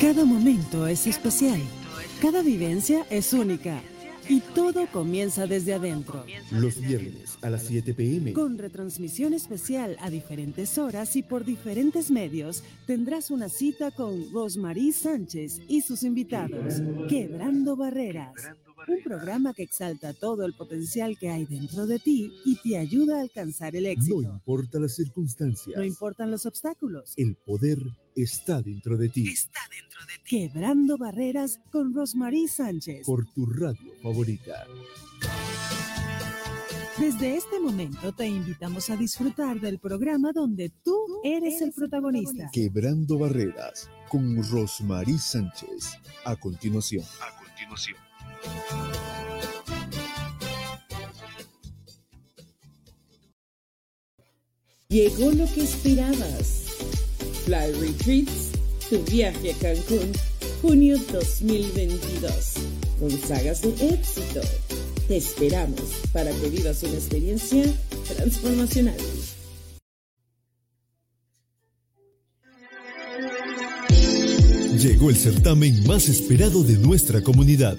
Cada momento es especial. Cada vivencia es única. Y todo comienza desde adentro. Los viernes a las 7 pm. Con retransmisión especial a diferentes horas y por diferentes medios, tendrás una cita con Rosmarie Sánchez y sus invitados. Quebrando barreras. Un programa que exalta todo el potencial que hay dentro de ti y te ayuda a alcanzar el éxito. No importa las circunstancias. No importan los obstáculos. El poder está dentro de ti. Está dentro de ti. Quebrando barreras con Rosmarie Sánchez. Por tu radio favorita. Desde este momento te invitamos a disfrutar del programa donde tú eres el protagonista. Quebrando barreras con Rosmarie Sánchez. A continuación. A continuación. Llegó lo que esperabas. Fly Retreats, tu viaje a Cancún, junio 2022, con sagas de éxito. Te esperamos para que vivas una experiencia transformacional. Llegó el certamen más esperado de nuestra comunidad.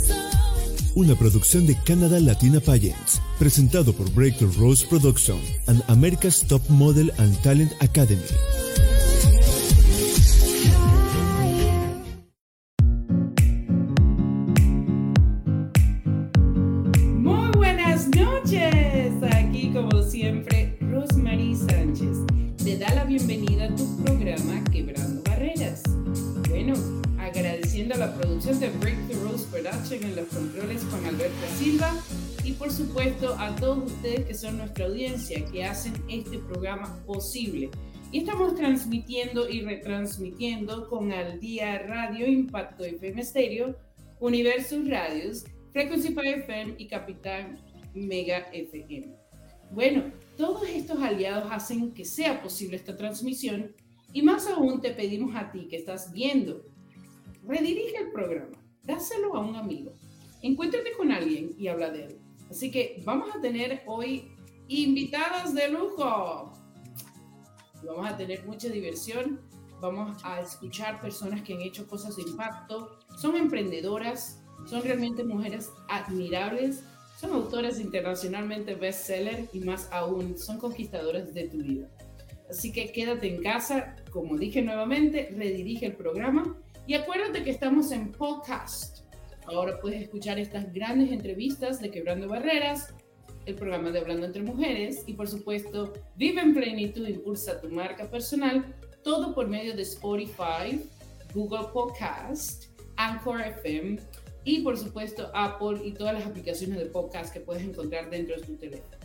Una producción de Canada Latina Pageants, presentado por Breakthrough Rose Production and America's Top Model and Talent Academy. Muy buenas noches. Aquí como siempre, Rosemary Sánchez te da la bienvenida a tu programa Quebrando Barreras. Bueno, agradeciendo a la producción de Breakthrough Rose Production en los controles con Alberto Silva y por supuesto a todos ustedes que son nuestra audiencia que hacen este programa posible. Y estamos transmitiendo y retransmitiendo con Al Día Radio Impacto FM Stereo, Universus Radios, Frequency FM y Capitán Mega FM. Bueno, todos estos aliados hacen que sea posible esta transmisión y más aún te pedimos a ti que estás viendo, redirige el programa, dáselo a un amigo, encuéntrate con alguien y habla de él. Así que vamos a tener hoy invitadas de lujo. Vamos a tener mucha diversión, vamos a escuchar personas que han hecho cosas de impacto, son emprendedoras, son realmente mujeres admirables, son autoras internacionalmente bestseller y más aún, son conquistadoras de tu vida. Así que quédate en casa, como dije nuevamente, redirige el programa y acuérdate que estamos en podcast. Ahora puedes escuchar estas grandes entrevistas de Quebrando Barreras, el programa de Hablando entre Mujeres y por supuesto Vive en Plenitud, impulsa tu marca personal, todo por medio de Spotify, Google Podcast, Anchor FM y por supuesto Apple y todas las aplicaciones de podcast que puedes encontrar dentro de tu teléfono.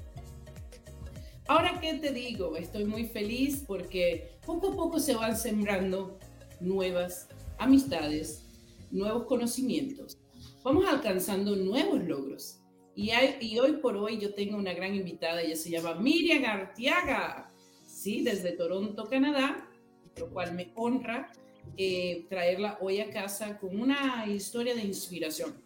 Ahora, ¿qué te digo? Estoy muy feliz porque poco a poco se van sembrando nuevas amistades, nuevos conocimientos. Vamos alcanzando nuevos logros. Y, hoy por hoy yo tengo una gran invitada, ella se llama Miriam Artiaga, ¿sí? desde Toronto, Canadá, lo cual me honra eh, traerla hoy a casa con una historia de inspiración.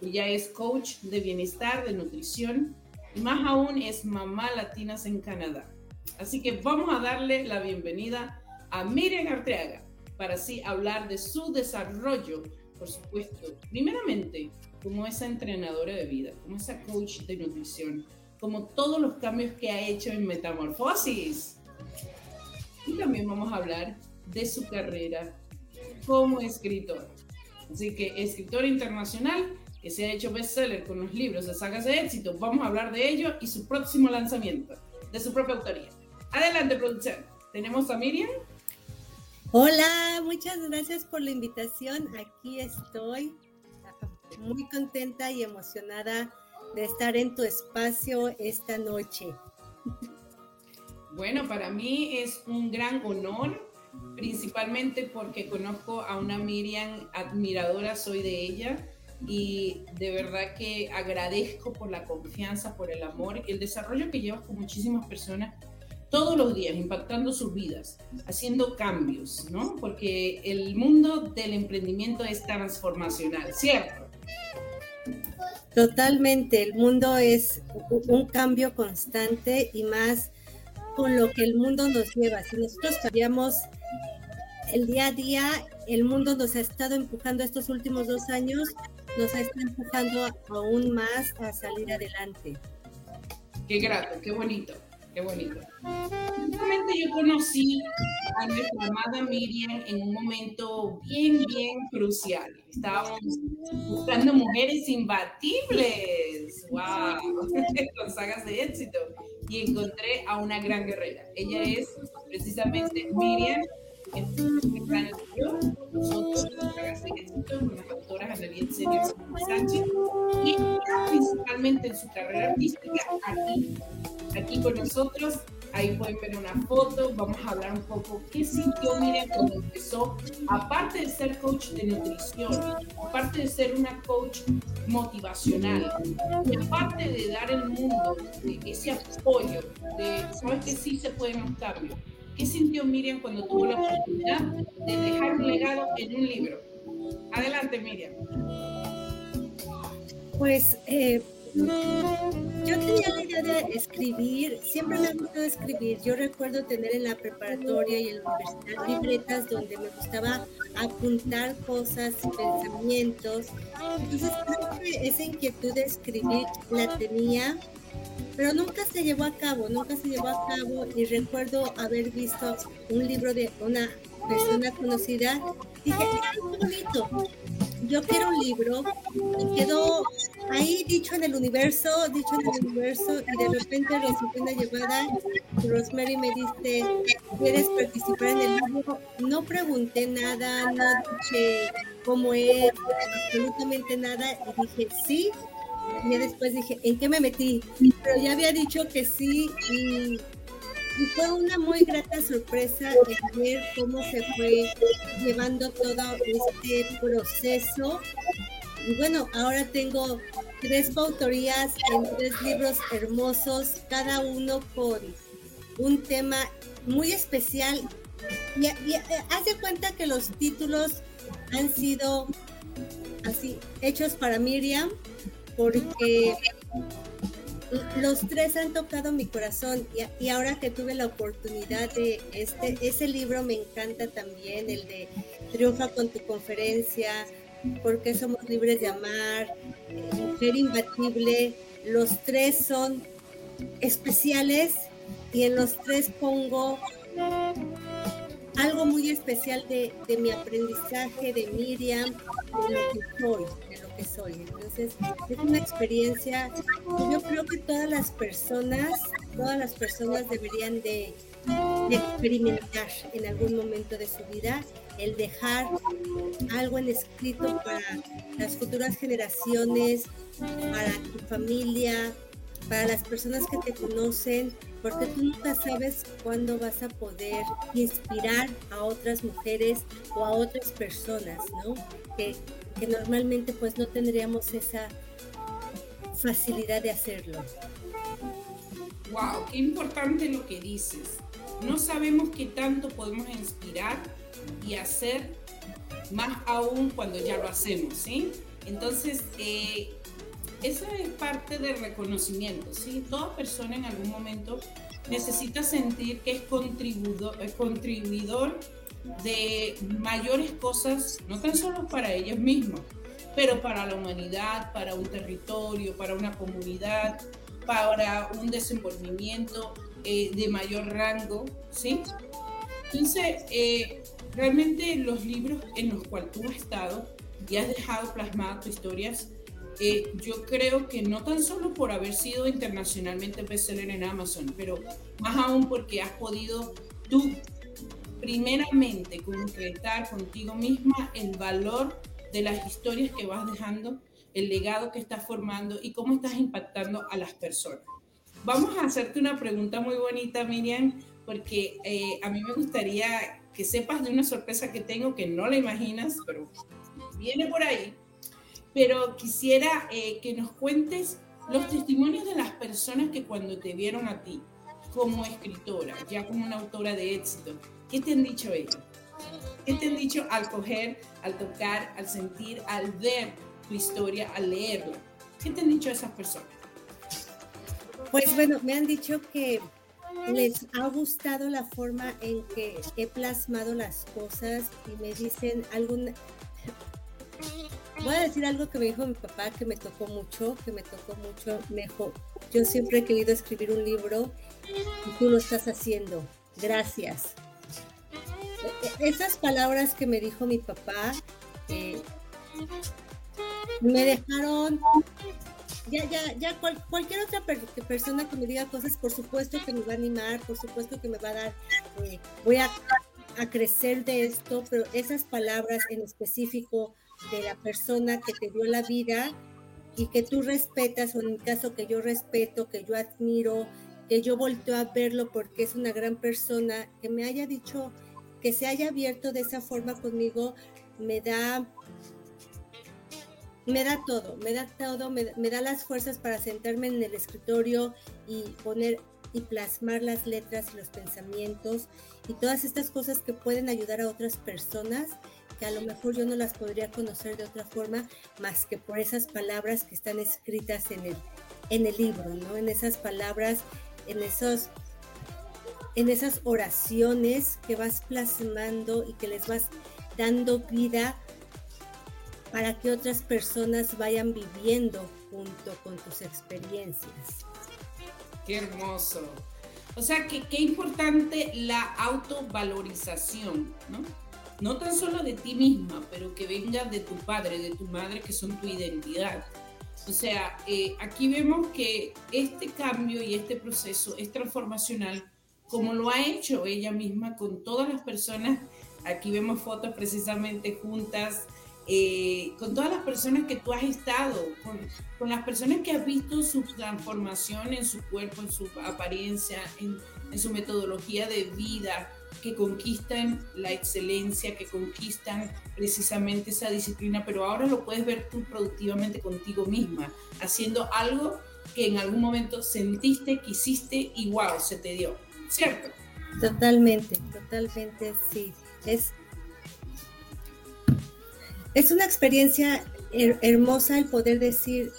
Ella es coach de bienestar, de nutrición y más aún es mamá latinas en Canadá. Así que vamos a darle la bienvenida a Miriam Arteaga para así hablar de su desarrollo, por supuesto, primeramente como esa entrenadora de vida, como esa coach de nutrición, como todos los cambios que ha hecho en Metamorfosis. Y también vamos a hablar de su carrera como escritora. Así que escritora internacional que se ha hecho bestseller con los libros de sagas de éxito. Vamos a hablar de ello y su próximo lanzamiento, de su propia autoría. Adelante, producción. Tenemos a Miriam. Hola, muchas gracias por la invitación. Aquí estoy muy contenta y emocionada de estar en tu espacio esta noche. Bueno, para mí es un gran honor, principalmente porque conozco a una Miriam admiradora, soy de ella, y de verdad que agradezco por la confianza, por el amor, el desarrollo que llevas con muchísimas personas todos los días, impactando sus vidas, haciendo cambios, ¿no? Porque el mundo del emprendimiento es transformacional, ¿cierto? Totalmente, el mundo es un cambio constante y más con lo que el mundo nos lleva. Si nosotros cambiamos el día a día, el mundo nos ha estado empujando estos últimos dos años, nos ha estado empujando aún más a salir adelante. Qué grato, qué bonito. Qué bonito. Justamente yo conocí a nuestra amada Miriam en un momento bien, bien crucial. Estábamos buscando mujeres imbatibles. ¡Wow! Con sagas de éxito. Y encontré a una gran guerrera. Ella es precisamente Miriam nosotros, unas autoras, Sánchez, y principalmente en su carrera artística aquí aquí con nosotros. Ahí pueden ver una foto, vamos a hablar un poco qué sintió Miriam cuando empezó, aparte de ser coach de nutrición, aparte de ser una coach motivacional, y aparte de dar el mundo ese apoyo, de saber que sí se pueden los. ¿Qué sintió Miriam cuando tuvo la oportunidad de dejar un legado en un libro? Adelante, Miriam. Pues eh, yo tenía la idea de escribir, siempre me ha gustado escribir. Yo recuerdo tener en la preparatoria y en la universidad libretas donde me gustaba apuntar cosas pensamientos. Entonces creo esa inquietud de escribir la tenía, pero nunca se llevó a cabo, nunca se llevó a cabo y recuerdo haber visto un libro de una persona conocida. Dije, qué bonito, yo quiero un libro y quedó ahí dicho en el universo, dicho en el universo, y de repente recibí una llamada. Rosemary me dice, ¿quieres participar en el libro? No pregunté nada, no dije cómo es, absolutamente nada, y dije sí. Y después dije, ¿en qué me metí? Pero ya había dicho que sí y y fue una muy grata sorpresa ver cómo se fue llevando todo este proceso. Y bueno, ahora tengo tres autorías en tres libros hermosos, cada uno con un tema muy especial. Y, y eh, hace cuenta que los títulos han sido así hechos para Miriam, porque los tres han tocado mi corazón y, ahora que tuve la oportunidad de este, ese libro me encanta también, el de Triunfa con tu conferencia, porque somos libres de amar, Mujer Imbatible, los tres son especiales y en los tres pongo algo muy especial de, de mi aprendizaje de Miriam, de lo que soy, que soy. Entonces, es una experiencia yo creo que todas las personas, todas las personas deberían de, experimentar en algún momento de su vida el dejar algo en escrito para las futuras generaciones, para tu familia, para las personas que te conocen, porque tú nunca sabes cuándo vas a poder inspirar a otras mujeres o a otras personas, ¿no? Que normalmente pues no tendríamos esa facilidad de hacerlo. Wow, qué importante lo que dices. No sabemos qué tanto podemos inspirar y hacer más aún cuando ya lo hacemos, ¿sí? Entonces, eh, eso es parte del reconocimiento, ¿sí? Toda persona en algún momento necesita sentir que es contribuidor, es contribuidor de mayores cosas, no tan solo para ellos mismos, pero para la humanidad, para un territorio, para una comunidad, para un desenvolvimiento eh, de mayor rango, ¿sí? Entonces, eh, realmente los libros en los cuales tú has estado y has dejado plasmadas tus historias, eh, yo creo que no tan solo por haber sido internacionalmente bestseller en Amazon, pero más aún porque has podido tú primeramente concretar contigo misma el valor de las historias que vas dejando, el legado que estás formando y cómo estás impactando a las personas. Vamos a hacerte una pregunta muy bonita, Miriam, porque eh, a mí me gustaría que sepas de una sorpresa que tengo que no la imaginas, pero viene por ahí. Pero quisiera eh, que nos cuentes los testimonios de las personas que cuando te vieron a ti como escritora, ya como una autora de éxito, ¿qué te han dicho ellos? ¿Qué te han dicho al coger, al tocar, al sentir, al ver tu historia, al leerla? ¿Qué te han dicho esas personas? Pues bueno, me han dicho que les ha gustado la forma en que he plasmado las cosas y me dicen algún voy a decir algo que me dijo mi papá que me tocó mucho, que me tocó mucho, me dijo, yo siempre he querido escribir un libro y tú lo estás haciendo, gracias. E, e, esas palabras que me dijo mi papá eh, me dejaron ya, ya, ya cualquier otra persona que me diga cosas, por supuesto que me va a animar, por supuesto que me va a dar, eh, voy a, crecer de esto, pero esas palabras en específico de la persona que te dio la vida y que tú respetas, o en mi caso que yo respeto, que yo admiro, que yo volteo a verlo porque es una gran persona, que me haya dicho, que se haya abierto de esa forma conmigo, me da me da todo, me da todo, me, da las fuerzas para sentarme en el escritorio y poner y plasmar las letras y los pensamientos y todas estas cosas que pueden ayudar a otras personas que a lo mejor yo no las podría conocer de otra forma más que por esas palabras que están escritas en el, en el libro, ¿no? En esas palabras, en esos en esas oraciones que vas plasmando y que les vas dando vida para que otras personas vayan viviendo junto con tus experiencias. Qué hermoso. O sea, que qué importante la autovalorización, ¿no? No tan solo de ti misma, pero que venga de tu padre, de tu madre, que son tu identidad. O sea, eh, aquí vemos que este cambio y este proceso es transformacional, como lo ha hecho ella misma con todas las personas. Aquí vemos fotos precisamente juntas, eh, con todas las personas que tú has estado, con, con, las personas que has visto su transformación en su cuerpo, en su apariencia, en, en su metodología de vida, que conquistan la excelencia, que conquistan precisamente esa disciplina, pero ahora lo puedes ver tú productivamente contigo misma, haciendo algo que en algún momento sentiste, quisiste y wow, se te dio, ¿cierto? Totalmente, totalmente, sí. Es es una experiencia hermosa el poder decir,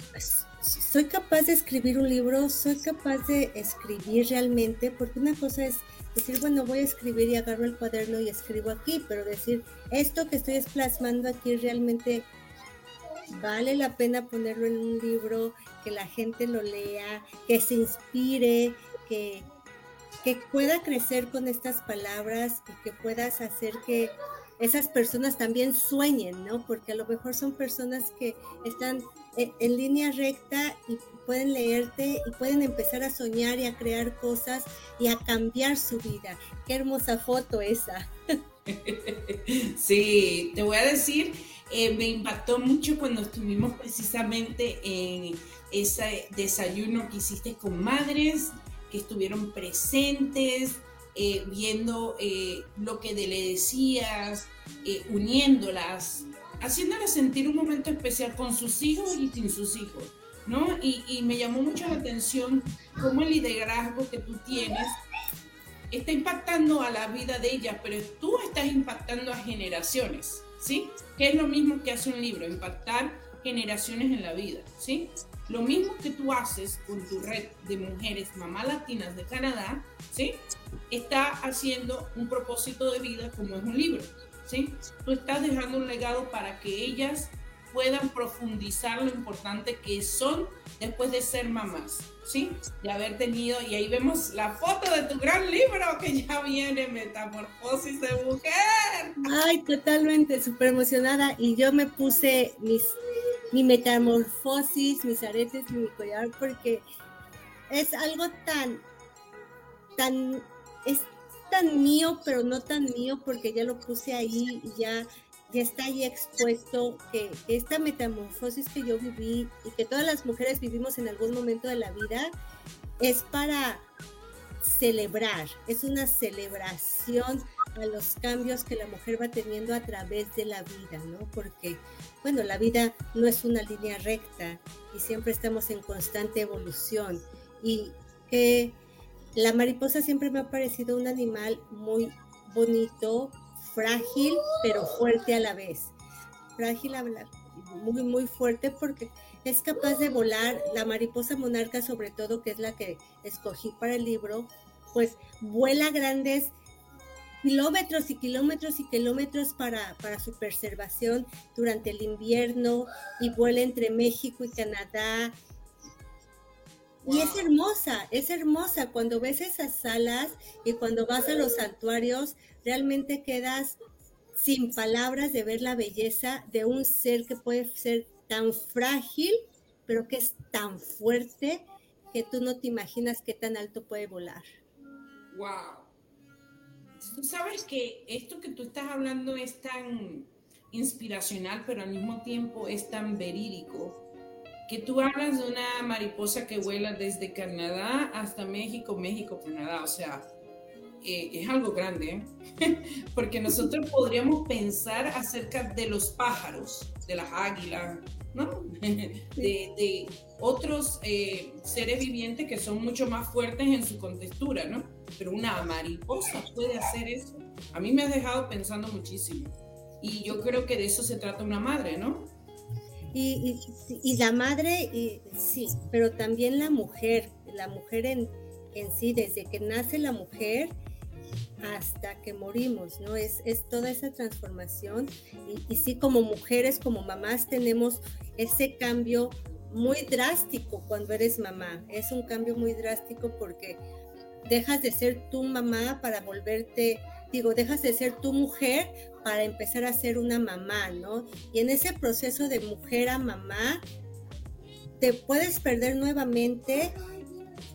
soy capaz de escribir un libro, soy capaz de escribir realmente, porque una cosa es decir, bueno, voy a escribir y agarro el cuaderno y escribo aquí, pero decir, esto que estoy plasmando aquí realmente vale la pena ponerlo en un libro, que la gente lo lea, que se inspire, que, que pueda crecer con estas palabras y que puedas hacer que esas personas también sueñen, ¿no? Porque a lo mejor son personas que están en, línea recta y pueden leerte y pueden empezar a soñar y a crear cosas y a cambiar su vida. Qué hermosa foto esa. Sí, te voy a decir, eh, me impactó mucho cuando estuvimos precisamente en ese desayuno que hiciste con madres que estuvieron presentes, eh, viendo eh, lo que le decías, uniéndolas, haciéndolas sentir un momento especial con sus hijos y sin sus hijos, ¿no? Y, y me llamó mucho la atención cómo el liderazgo que tú tienes está impactando a la vida de ellas, pero tú estás impactando a generaciones, ¿sí? Que es lo mismo que hace un libro, impactar generaciones en la vida, ¿sí? Lo mismo que tú haces con tu red de mujeres mamás latinas de Canadá, ¿sí? Está haciendo un propósito de vida como es un libro, ¿sí? Tú estás dejando un legado para que ellas puedan profundizar lo importante que son después de ser mamás, ¿sí? De haber tenido, y ahí vemos la foto de tu gran libro que ya viene, Metamorfosis de Mujer. Ay, totalmente, súper emocionada. Y yo me puse mis mi metamorfosis, mis aretes, mi collar, porque es algo tan, tan, es tan mío, pero no tan mío, porque ya lo puse ahí y ya, ya está ahí expuesto, que esta metamorfosis que yo viví y que todas las mujeres vivimos en algún momento de la vida, es para celebrar, es una celebración a los cambios que la mujer va teniendo a través de la vida, ¿no? Porque, bueno, la vida no es una línea recta y siempre estamos en constante evolución y que la mariposa siempre me ha parecido un animal muy bonito, frágil, pero fuerte a la vez. Frágil, muy, muy fuerte porque es capaz de volar. La mariposa monarca, sobre todo, que es la que escogí para el libro, pues vuela grandes kilómetros y kilómetros y kilómetros para, para su preservación durante el invierno y vuela entre México y Canadá. Y es hermosa, es hermosa. Cuando ves esas alas y cuando vas a los santuarios, realmente quedas sin palabras de ver la belleza de un ser que puede ser tan frágil, pero que es tan fuerte que tú no te imaginas qué tan alto puede volar. Wow. Tú sabes que esto que tú estás hablando es tan inspiracional, pero al mismo tiempo es tan verídico, que tú hablas de una mariposa que vuela desde Canadá hasta México, México, Canadá, o sea, eh, es algo grande, ¿eh? porque nosotros podríamos pensar acerca de los pájaros, de las águilas, ¿no? de, otros eh, seres vivientes que son mucho más fuertes en su contextura, ¿no? Pero una mariposa puede hacer eso. A mí me has dejado pensando muchísimo. Y yo creo que de eso se trata una madre, ¿no? Y, y, la madre, sí, pero también la mujer, la mujer en, en sí, desde que nace la mujer, hasta que morimos, ¿no? Es, es toda esa transformación y, y, sí como mujeres, como mamás tenemos ese cambio muy drástico cuando eres mamá. Es un cambio muy drástico porque dejas de ser tu mamá para volverte, digo, dejas de ser tu mujer para empezar a ser una mamá, ¿no? Y en ese proceso de mujer a mamá, te puedes perder nuevamente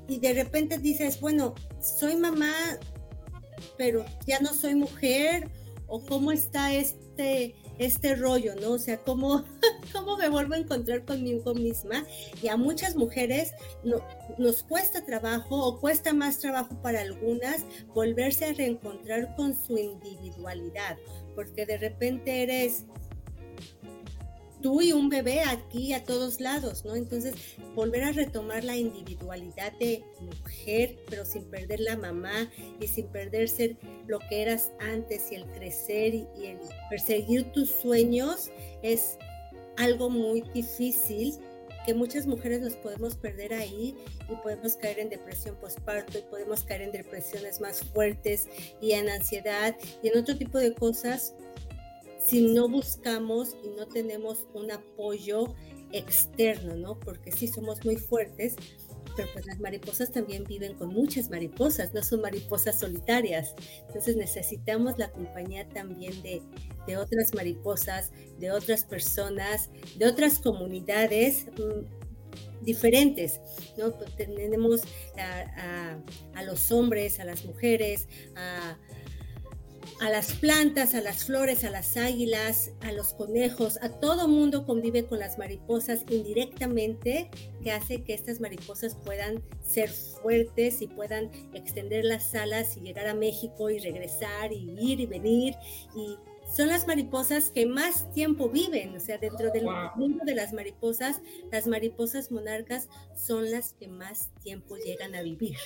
y de repente dices, bueno, soy mamá pero ya no soy mujer o cómo está este, este rollo, ¿no? O sea, ¿cómo, cómo me vuelvo a encontrar conmigo misma. Y a muchas mujeres no, nos cuesta trabajo o cuesta más trabajo para algunas volverse a reencontrar con su individualidad, porque de repente eres tú y un bebé aquí a todos lados, ¿no? Entonces, volver a retomar la individualidad de mujer, pero sin perder la mamá y sin perder ser lo que eras antes y el crecer y, el perseguir tus sueños es algo muy difícil que muchas mujeres nos podemos perder ahí y podemos caer en depresión postparto y podemos caer en depresiones más fuertes y en ansiedad y en otro tipo de cosas si no buscamos y no tenemos un apoyo externo, ¿no? Porque sí somos muy fuertes, pero pues las mariposas también viven con muchas mariposas, no son mariposas solitarias. Entonces necesitamos la compañía también de, de otras mariposas, de otras personas, de otras comunidades mm, diferentes, ¿no? Pues tenemos a, a, los hombres, a las mujeres, a a las plantas, a las flores, a las águilas, a los conejos, a todo mundo convive con las mariposas indirectamente, que hace que estas mariposas puedan ser fuertes y puedan extender las alas y llegar a México y regresar y ir y venir. Y son las mariposas que más tiempo viven, o sea, dentro del mundo de las mariposas, las mariposas monarcas son las que más tiempo llegan a vivir.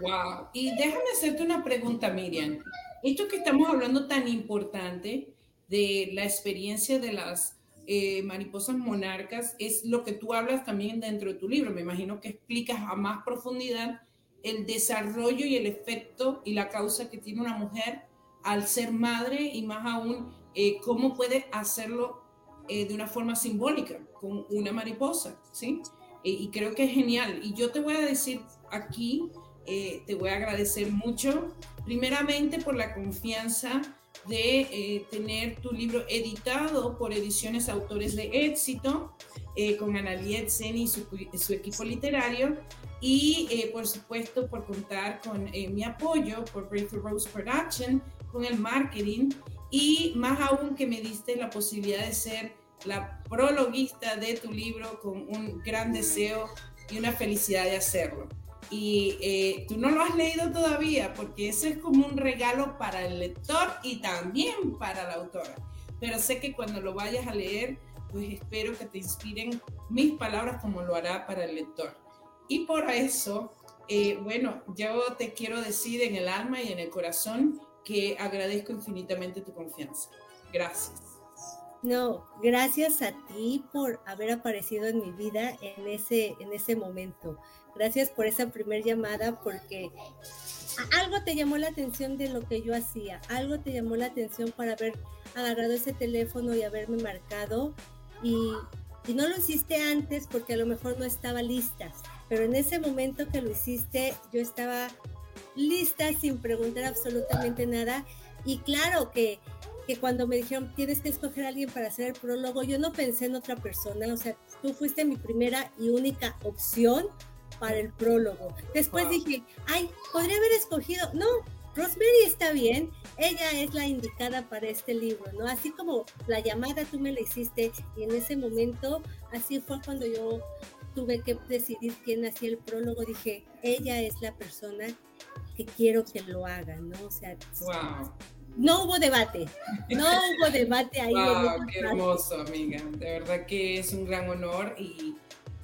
Wow. Y déjame hacerte una pregunta, Miriam esto que estamos hablando tan importante de la experiencia de las eh, mariposas monarcas es lo que tú hablas también dentro de tu libro. Me imagino que explicas a más profundidad el desarrollo y el efecto y la causa que tiene una mujer al ser madre y más aún eh, cómo puede hacerlo eh, de una forma simbólica con una mariposa, ¿sí? y creo que es genial. Y yo te voy a decir aquí, te voy a agradecer mucho primeramente por la confianza de eh, tener tu libro editado por Ediciones Autores de Éxito, eh, con Analiet Sen y su, su, equipo literario, y eh, por supuesto por contar con mi apoyo por Breakthrough Rose Production, con el marketing, y más aún que me diste la posibilidad de ser la prologuista de tu libro con un gran deseo y una felicidad de hacerlo. Y eh, tú no lo has leído todavía porque ese es como un regalo para el lector y también para la autora. Pero sé que cuando lo vayas a leer, pues espero que te inspiren mis palabras como lo hará para el lector. Y por eso, eh, bueno, yo te quiero decir en el alma y en el corazón que agradezco infinitamente tu confianza. Gracias. No, gracias a ti por haber aparecido en mi vida en ese, en ese momento. Gracias por esa primer llamada porque algo te llamó la atención de lo que yo hacía, algo te llamó la atención para haber agarrado ese teléfono y haberme marcado. Y, y no lo hiciste antes porque a lo mejor no estaba lista, pero en ese momento que lo hiciste yo estaba lista sin preguntar absolutamente nada. Y claro que que cuando me dijeron tienes que escoger a alguien para hacer el prólogo, yo no pensé en otra persona, o sea, tú fuiste mi primera y única opción para el prólogo. Después dije, ay, podría haber escogido, no, Rosemary está bien, ella es la indicada para este libro, ¿no? Así como la llamada tú me la hiciste y en ese momento, así fue cuando yo tuve que decidir quién hacía el prólogo, dije, ella es la persona que quiero que lo haga, ¿no? O sea, no hubo debate, no hubo debate ahí. Wow, qué hermoso, amiga. De verdad que es un gran honor y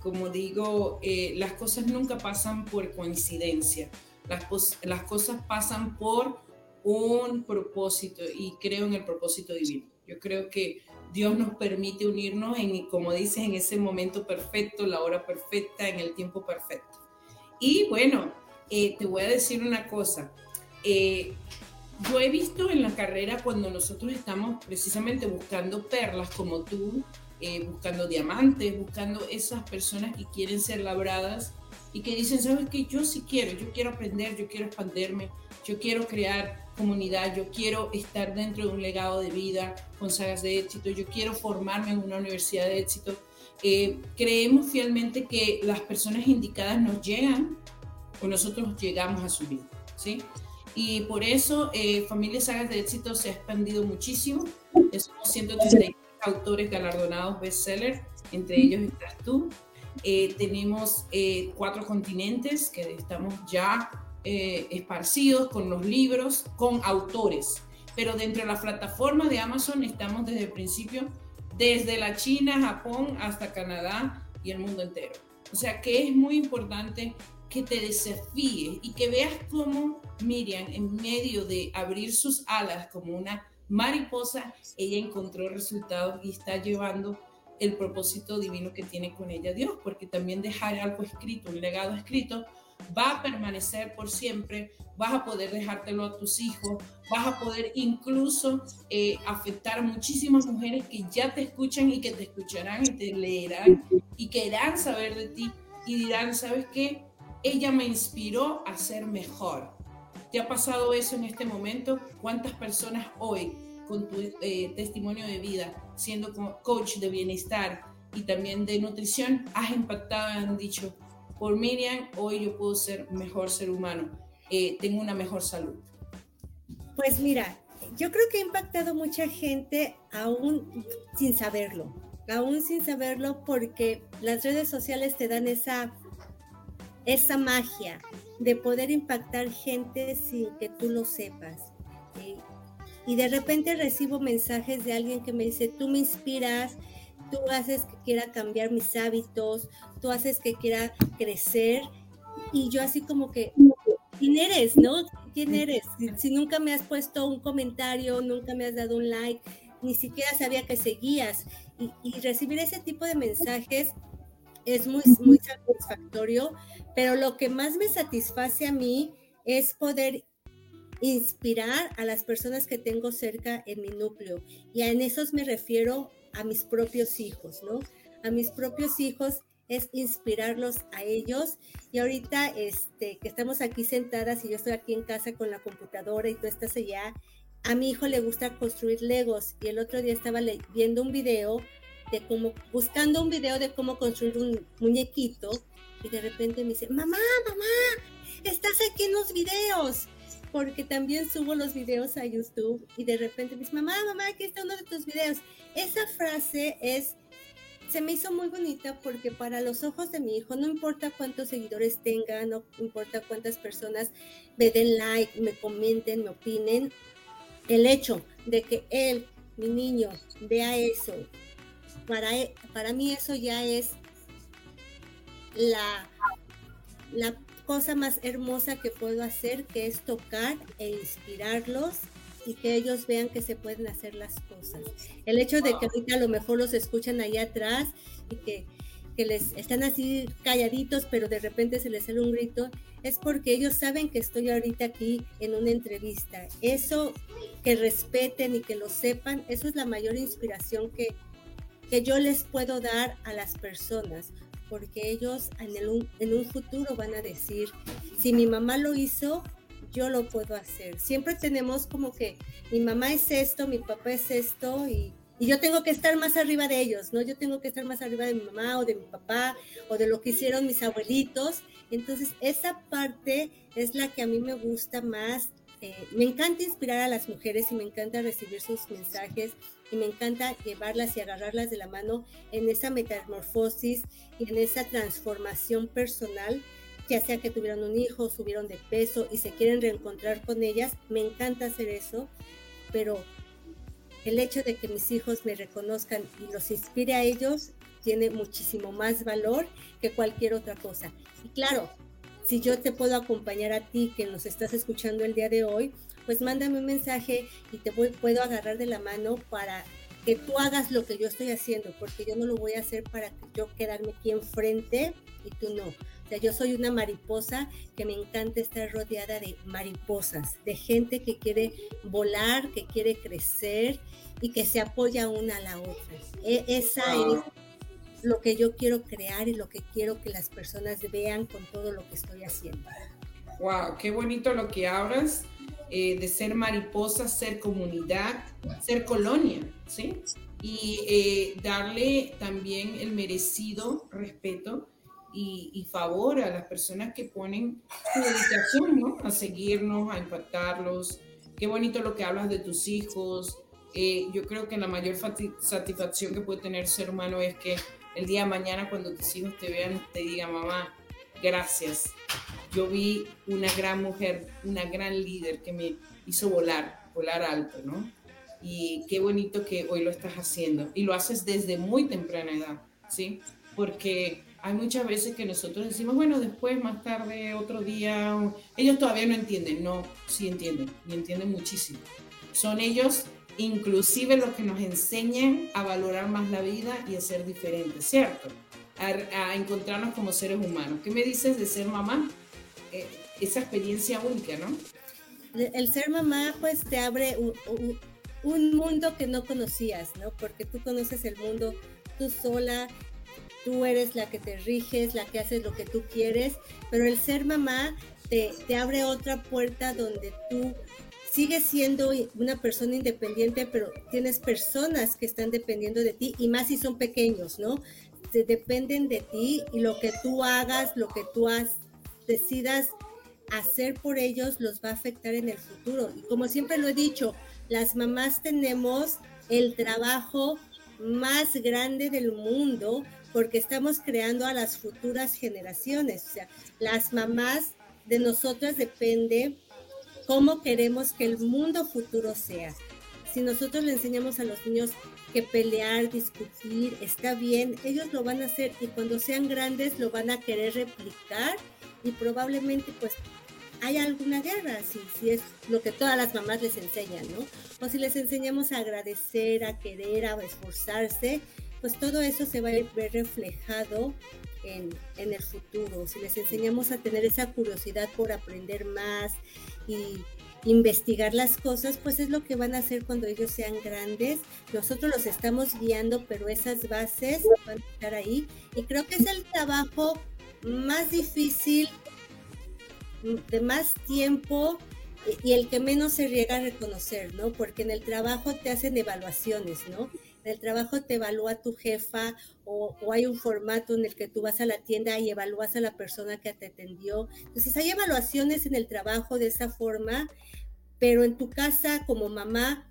como digo, eh, las cosas nunca pasan por coincidencia, las, las cosas pasan por un propósito y creo en el propósito divino. Yo creo que Dios nos permite unirnos en, como dices, en ese momento perfecto, la hora perfecta, en el tiempo perfecto. Y bueno, eh, te voy a decir una cosa. Eh, yo he visto en la carrera cuando nosotros estamos precisamente buscando perlas como tú, eh, buscando diamantes, buscando esas personas que quieren ser labradas y que dicen, sabes que yo sí quiero, yo quiero aprender, yo quiero expanderme, yo quiero crear comunidad, yo quiero estar dentro de un legado de vida con sagas de éxito, yo quiero formarme en una universidad de éxito. Eh, creemos fielmente que las personas indicadas nos llegan o nosotros llegamos a su vida, ¿sí? Y por eso eh, Sagas de Éxito se ha expandido muchísimo. Somos 136 autores galardonados bestseller, entre ellos estás tú. Eh, tenemos eh, cuatro continentes que estamos ya eh, esparcidos con los libros, con autores. Pero dentro de la plataforma de Amazon estamos desde el principio, desde la China, Japón hasta Canadá y el mundo entero. O sea que es muy importante que te desafíes y que veas cómo Miriam, en medio de abrir sus alas como una mariposa, ella encontró resultados y está llevando el propósito divino que tiene con ella Dios, porque también dejar algo escrito, un legado escrito, va a permanecer por siempre, vas a poder dejártelo a tus hijos, vas a poder incluso eh, afectar a muchísimas mujeres que ya te escuchan y que te escucharán y te leerán y querrán saber de ti y dirán, ¿sabes qué? Ella me inspiró a ser mejor. ¿Te ha pasado eso en este momento? ¿Cuántas personas hoy con tu eh, testimonio de vida, siendo coach de bienestar y también de nutrición, has impactado y han dicho, por Miriam, hoy yo puedo ser mejor ser humano, eh, tengo una mejor salud? Pues mira, yo creo que ha impactado mucha gente aún sin saberlo, aún sin saberlo porque las redes sociales te dan esa, esa magia, de poder impactar gente sin que tú lo sepas. Y de repente recibo mensajes de alguien que me dice, tú me inspiras, tú haces que quiera cambiar mis hábitos, tú haces que quiera crecer. Y yo así como que, ¿quién eres? ¿No? ¿Quién eres? Si, nunca me has puesto un comentario, nunca me has dado un like, ni siquiera sabía que seguías. Y, y recibir ese tipo de mensajes es muy, muy satisfactorio, pero lo que más me satisface a mí es poder inspirar a las personas que tengo cerca en mi núcleo. Y en esos me refiero a mis propios hijos, ¿no? A mis propios hijos es inspirarlos a ellos. Y ahorita este, que estamos aquí sentadas y yo estoy aquí en casa con la computadora y tú estás allá, a mi hijo le gusta construir legos y el otro día estaba viendo un video de cómo, buscando un video de cómo construir un muñequito y de repente me dice, mamá, mamá, estás aquí en los videos, porque también subo los videos a YouTube y de repente me dice, mamá, mamá, aquí está uno de tus videos. Esa frase es se me hizo muy bonita porque para los ojos de mi hijo, no importa cuántos seguidores tenga, no importa cuántas personas me den like, me comenten, me opinen, el hecho de que él, mi niño, vea eso, para, e, para mí eso ya es la, la cosa más hermosa que puedo hacer, que es tocar e inspirarlos y que ellos vean que se pueden hacer las cosas. El hecho de que ahorita a lo mejor los escuchan allá atrás y que, que les están así calladitos, pero de repente se les sale un grito, es porque ellos saben que estoy ahorita aquí en una entrevista. Eso, que respeten y que lo sepan, eso es la mayor inspiración que, que yo les puedo dar a las personas, porque ellos en, el, en un futuro van a decir, si mi mamá lo hizo, yo lo puedo hacer. Siempre tenemos como que mi mamá es esto, mi papá es esto y, yo tengo que estar más arriba de ellos, ¿no? Yo tengo que estar más arriba de mi mamá o de mi papá o de lo que hicieron mis abuelitos. Entonces, esa parte es la que a mí me gusta más. Eh, me encanta inspirar a las mujeres y me encanta recibir sus mensajes y me encanta llevarlas y agarrarlas de la mano en esa metamorfosis y en esa transformación personal ya sea que tuvieron un hijo, subieron de peso y se quieren reencontrar con ellas, me encanta hacer eso, pero el hecho de que mis hijos me reconozcan y los inspire a ellos tiene muchísimo más valor que cualquier otra cosa. Y claro, si yo te puedo acompañar a ti que nos estás escuchando el día de hoy, pues mándame un mensaje y te puedo agarrar de la mano para que tú hagas lo que yo estoy haciendo, porque yo no lo voy a hacer para yo quedarme aquí enfrente y tú no yo soy una mariposa que me encanta estar rodeada de mariposas, de gente que quiere volar, que quiere crecer y que se apoya una a la otra. E, esa es lo que yo quiero crear y lo que quiero que las personas vean con todo lo que estoy haciendo. Wow, qué bonito lo que hablas eh, de ser mariposa, ser comunidad, ser colonia, ¿sí? Y eh, darle también el merecido respeto y, favor a las personas que ponen su dedicación, ¿no? A seguirnos, a impactarlos. Qué bonito lo que hablas de tus hijos. Eh, yo creo que la mayor satisfacción que puede tener ser humano es que el día de mañana cuando tus hijos te vean te digan, mamá, gracias. Yo vi una gran mujer, una gran líder que me hizo volar, volar alto, ¿no? Y qué bonito que hoy lo estás haciendo. Y lo haces desde muy temprana edad, ¿sí? Porque hay muchas veces que nosotros decimos, bueno, después, más tarde, otro día, ellos todavía no entienden, no, sí entienden, y entienden muchísimo. Son ellos inclusive los que nos enseñan a valorar más la vida y a ser diferentes, ¿cierto? A, encontrarnos como seres humanos. ¿Qué me dices de ser mamá? Eh, esa experiencia única, ¿no? El ser mamá pues te abre un mundo que no conocías, ¿no? Porque tú conoces el mundo tú sola, tú eres la que te riges, la que haces lo que tú quieres, pero el ser mamá te, te abre otra puerta donde tú sigues siendo una persona independiente, pero tienes personas que están dependiendo de ti y más si son pequeños, ¿no? Se dependen de ti y lo que tú hagas, lo que tú has, decidas hacer por ellos los va a afectar en el futuro. Y como siempre lo he dicho, las mamás tenemos el trabajo más grande del mundo porque estamos creando a las futuras generaciones. O sea, las mamás de nosotras depende cómo queremos que el mundo futuro sea. Si nosotros le enseñamos a los niños que pelear, discutir, está bien, ellos lo van a hacer y cuando sean grandes lo van a querer replicar y probablemente pues hay alguna guerra, si, si es lo que todas las mamás les enseñan, ¿no? O si les enseñamos a agradecer, a querer, a esforzarse, pues todo eso se va a ver reflejado en, el futuro. Si les enseñamos a tener esa curiosidad por aprender más y investigar las cosas, pues es lo que van a hacer cuando ellos sean grandes. Nosotros los estamos guiando, pero esas bases van a estar ahí. Y creo que es el trabajo más difícil, de más tiempo y el que menos se riega a reconocer, ¿no? Porque en el trabajo te hacen evaluaciones, ¿no? El trabajo te evalúa tu jefa o, hay un formato en el que tú vas a la tienda y evalúas a la persona que te atendió. Entonces hay evaluaciones en el trabajo de esa forma, pero en tu casa como mamá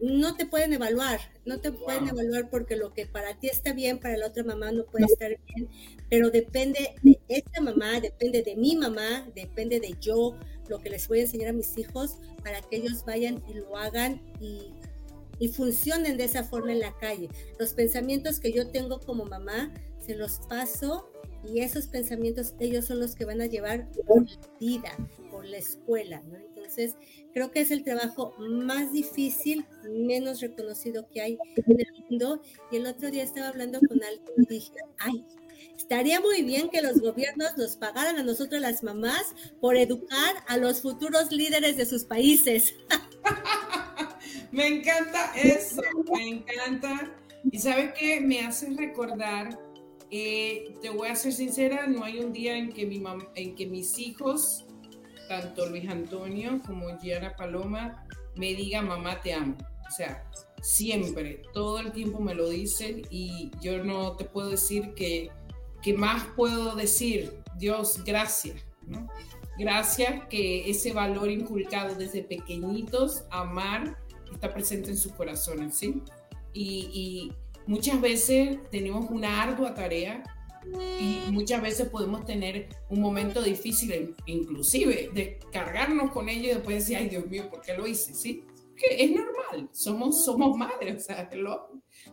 no te pueden evaluar, no te pueden evaluar porque lo que para ti está bien, para la otra mamá no puede estar bien, pero depende de esta mamá, depende de mi mamá, depende de yo, lo que les voy a enseñar a mis hijos para que ellos vayan y lo hagan y, y funcionen de esa forma en la calle. Los pensamientos que yo tengo como mamá, se los paso y esos pensamientos ellos son los que van a llevar por la vida, por la escuela. Entonces, creo que es el trabajo más difícil, menos reconocido que hay en el mundo. Y el otro día estaba hablando con alguien y dije, ay, estaría muy bien que los gobiernos nos pagaran a nosotros las mamás por educar a los futuros líderes de sus países. me encanta eso, me encanta. Y sabe qué? Me hace recordar eh, te voy a ser sincera, no hay un día en que, mi en que mis hijos, tanto Luis Antonio como Gianna Paloma, me digan mamá te amo. O sea, siempre, todo el tiempo me lo dicen y yo no te puedo decir que, que más puedo decir, Dios, gracias. Gracias que ese valor inculcado desde pequeñitos, amar, está presente en sus corazones, ¿sí? y, muchas veces tenemos una ardua tarea y muchas veces podemos tener un momento difícil, inclusive, de cargarnos con ello y después decir, ay Dios mío, ¿por qué lo hice? ¿Sí? Que es normal, somos, somos madres, o sea,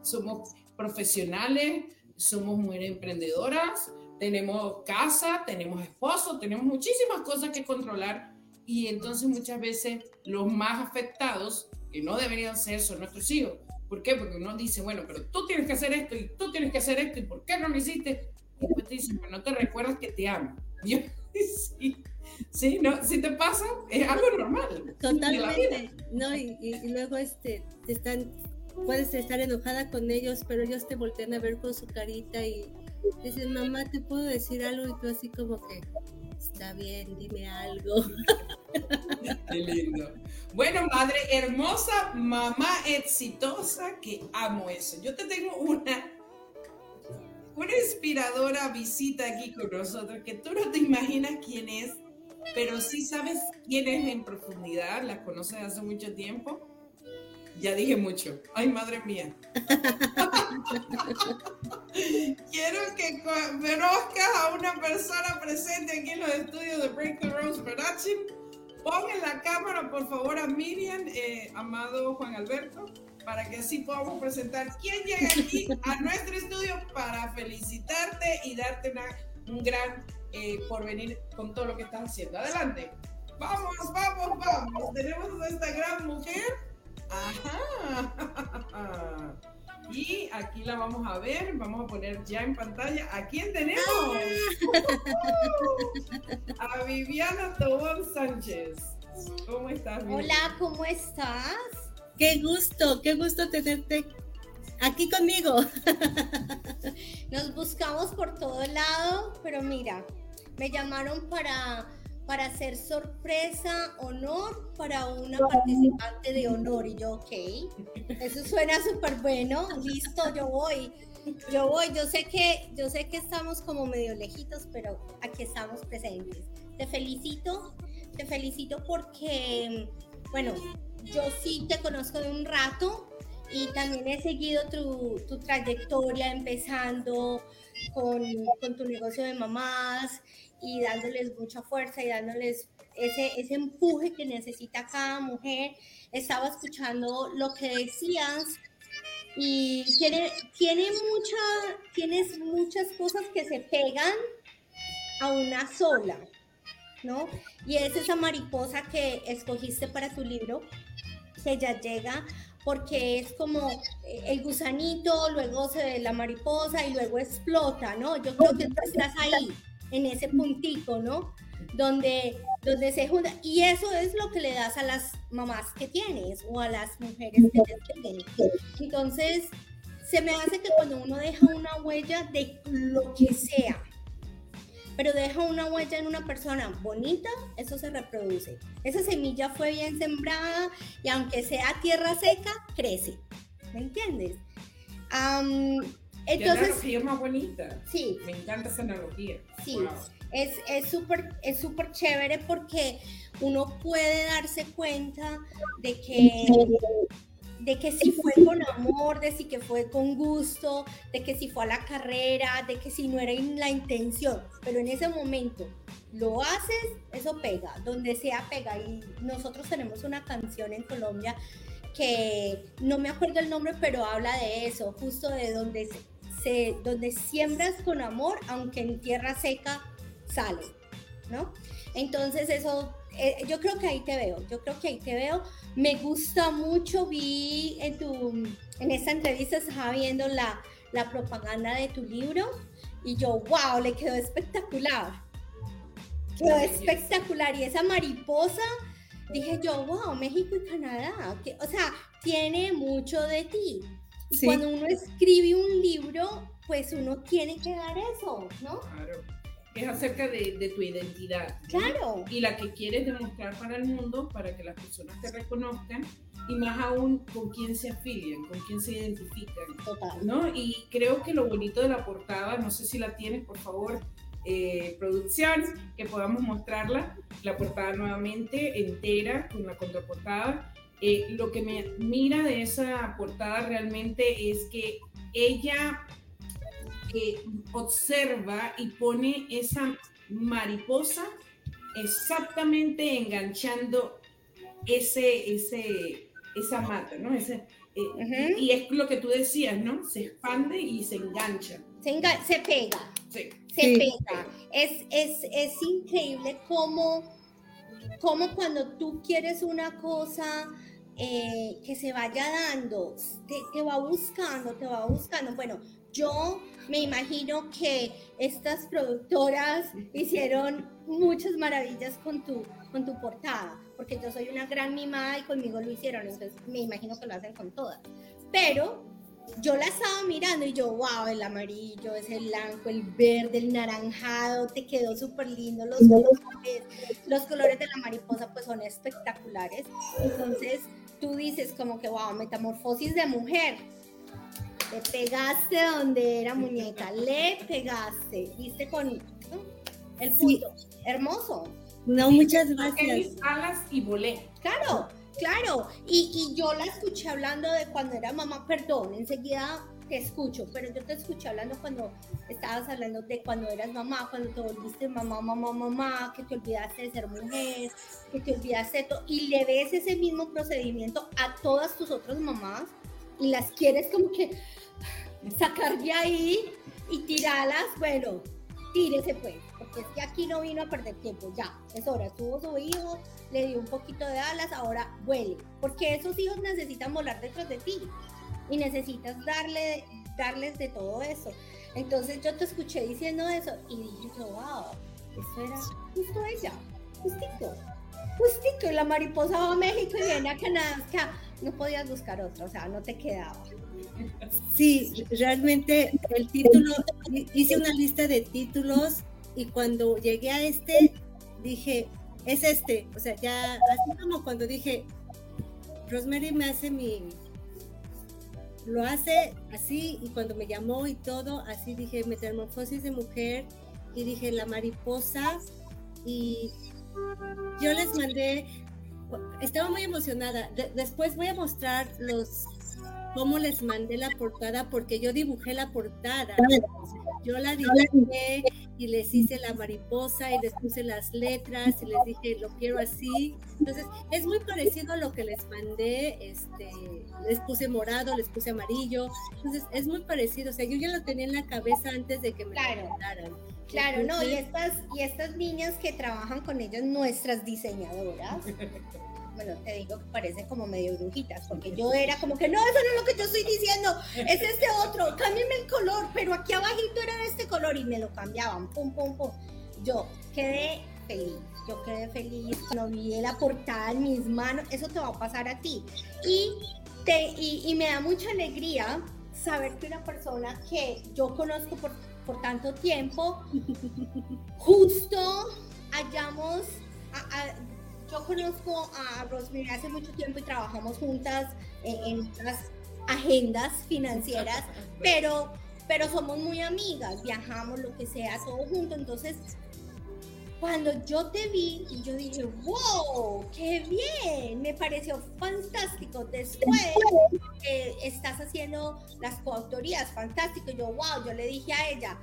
somos profesionales, somos mujeres emprendedoras, tenemos casa, tenemos esposo, tenemos muchísimas cosas que controlar y entonces muchas veces los más afectados, que no deberían ser, son nuestros hijos ¿Por qué? Porque uno dice, bueno, pero tú tienes que hacer esto y tú tienes que hacer esto y ¿por qué no lo hiciste? Y después te dicen, pero no te recuerdas que te amo. Yo, sí, sí, no, si te pasa, es algo normal. Totalmente. No, y, y, luego este, te están, puedes estar enojada con ellos, pero ellos te voltean a ver con su carita y dicen, mamá, ¿te puedo decir algo? Y tú así como que, está bien, dime algo. Qué lindo. Bueno, madre hermosa, mamá exitosa, que amo eso. Yo te tengo una, una inspiradora visita aquí con nosotros, que tú no te imaginas quién es, pero sí sabes quién es en profundidad, la conoces hace mucho tiempo. Ya dije mucho. Ay, madre mía. Quiero que conozcas a una persona presente aquí en los estudios de Break the Rose Production. Pon en la cámara, por favor, a Miriam, eh, amado Juan Alberto, para que así podamos presentar quién llega aquí a nuestro estudio para felicitarte y darte un gran eh, porvenir con todo lo que estás haciendo. Adelante. Vamos, vamos, vamos. Tenemos a esta gran mujer Ajá. Y aquí la vamos a ver, vamos a poner ya en pantalla. ¿A quién tenemos? a Viviana Tobón Sánchez. ¿Cómo estás? Hola, ¿cómo estás? Qué gusto, qué gusto tenerte aquí conmigo. Nos buscamos por todo lado, pero mira, me llamaron para para hacer sorpresa, honor para una participante de honor. Y yo, ok, eso suena súper bueno, listo, yo voy. Yo voy, yo sé que, yo sé que estamos como medio lejitos, pero aquí estamos presentes. Te felicito, te felicito porque, bueno, yo sí te conozco de un rato y también he seguido tu, tu trayectoria empezando con, con tu negocio de mamás y dándoles mucha fuerza y dándoles ese, ese empuje que necesita cada mujer. Estaba escuchando lo que decías y tiene, tiene mucha, tienes muchas cosas que se pegan a una sola, ¿no? Y es esa mariposa que escogiste para tu libro, que ya llega porque es como el gusanito, luego se ve la mariposa y luego explota, ¿no? Yo creo que tú estás ahí en ese puntico, ¿no? Donde, donde se junta. Y eso es lo que le das a las mamás que tienes o a las mujeres que tienes. Entonces, se me hace que cuando uno deja una huella de lo que sea, pero deja una huella en una persona bonita, eso se reproduce. Esa semilla fue bien sembrada y aunque sea tierra seca, crece. ¿Me entiendes? Entonces, es más bonita. Sí. Me encanta esa analogía. Sí. Es súper es súper chévere porque uno puede darse cuenta de que de que si fue con amor, de si que fue con gusto, de que si fue a la carrera, de que si no era la intención, pero en ese momento lo haces, eso pega, donde sea pega. Y nosotros tenemos una canción en Colombia que no me acuerdo el nombre, pero habla de eso, justo de donde se, donde siembras con amor, aunque en tierra seca sale, ¿no? Entonces eso eh, yo creo que ahí te veo, yo creo que ahí te veo. Me gusta mucho, vi en tu, en esta entrevista estaba viendo la, la propaganda de tu libro y yo, wow, le quedó espectacular. Quedó espectacular. Y esa mariposa, dije yo, wow, México y Canadá, que, o sea, tiene mucho de ti. Y cuando uno escribe un libro, pues uno tiene que dar eso, ¿no? Claro es acerca de, tu identidad. Claro. Y la que quieres demostrar para el mundo, para que las personas te reconozcan y más aún con quién se afilian, con quién se identifican. Total. ¿no? Y creo que lo bonito de la portada, no sé si la tienes, por favor, eh, producción, que podamos mostrarla, la portada nuevamente entera con la contraportada. Eh, lo que me mira de esa portada realmente es que ella observa y pone esa mariposa exactamente enganchando ese, ese, esa mata, ¿no? Ese, eh, Y es lo que tú decías, ¿no? Se expande y se engancha. Se, se pega. Se pega. Es, es, es increíble cómo, cómo, cuando tú quieres una cosa eh, que se vaya dando, te, te va buscando, te va buscando. Bueno, yo me imagino que estas productoras hicieron muchas maravillas con tu, con tu portada, porque yo soy una gran mimada y conmigo lo hicieron, entonces me imagino que lo hacen con todas. Pero yo la estaba mirando y yo, wow, el amarillo, ese blanco, el verde, el naranjado, te quedó súper lindo, los colores, los colores de la mariposa pues son espectaculares. Entonces tú dices como que, wow, metamorfosis de mujer, le pegaste donde era muñeca, le pegaste, viste con el punto. Hermoso. No, muchas gracias. alas y volé. Claro, claro. Y, y yo la escuché hablando de cuando era mamá, perdón, enseguida te escucho, pero yo te escuché hablando cuando estabas hablando de cuando eras mamá, cuando te volviste mamá, mamá, mamá, que te olvidaste de ser mujer, que te olvidaste de todo, y le ves ese mismo procedimiento a todas tus otras mamás y las quieres como que sacar de ahí y tirarlas, bueno, tírese pues, porque es que aquí no vino a perder tiempo, ya, es hora, tuvo su hijo, le dio un poquito de alas, ahora vuele, porque esos hijos necesitan volar detrás de ti y necesitas darle, darles de todo eso. Entonces yo te escuché diciendo eso y dije wow, eso era justo ella, justito, justito, y la mariposa va a México y viene a Canadá, no podías buscar otro, o sea, no te quedaba. Sí, realmente el título, hice una lista de títulos y cuando llegué a este, dije, es este, o sea, ya, así como cuando dije, Rosemary me hace mi, lo hace así y cuando me llamó y todo, así dije, metamorfosis de mujer y dije, la mariposa y yo les mandé, estaba muy emocionada, después voy a mostrar los cómo les mandé la portada, porque yo dibujé la portada. Yo la dibujé y les hice la mariposa y les puse las letras y les dije, lo quiero así. Entonces, es muy parecido a lo que les mandé. Este, les puse morado, les puse amarillo. Entonces, es muy parecido. O sea, yo ya lo tenía en la cabeza antes de que me lo mandaran. Claro, no, y estas, y estas niñas que trabajan con ellas, nuestras diseñadoras, bueno, te digo que parece como medio brujitas, porque yo era como que no, eso no es lo que yo estoy diciendo, es este otro, cámbiame el color, pero aquí abajito era de este color y me lo cambiaban, pum, pum, pum. Yo quedé feliz, yo quedé feliz cuando vi la portada en mis manos, eso te va a pasar a ti. Y, te, y, me da mucha alegría saber que una persona que yo conozco por, por tanto tiempo, justo hayamos... A, yo conozco a Rosemary hace mucho tiempo y trabajamos juntas en, otras agendas financieras, pero, pero somos muy amigas, viajamos, lo que sea, todo junto. Entonces, cuando yo te vi, yo dije, wow, qué bien, me pareció fantástico. Después eh, estás haciendo las coautorías, fantástico. Yo, wow, yo le dije a ella,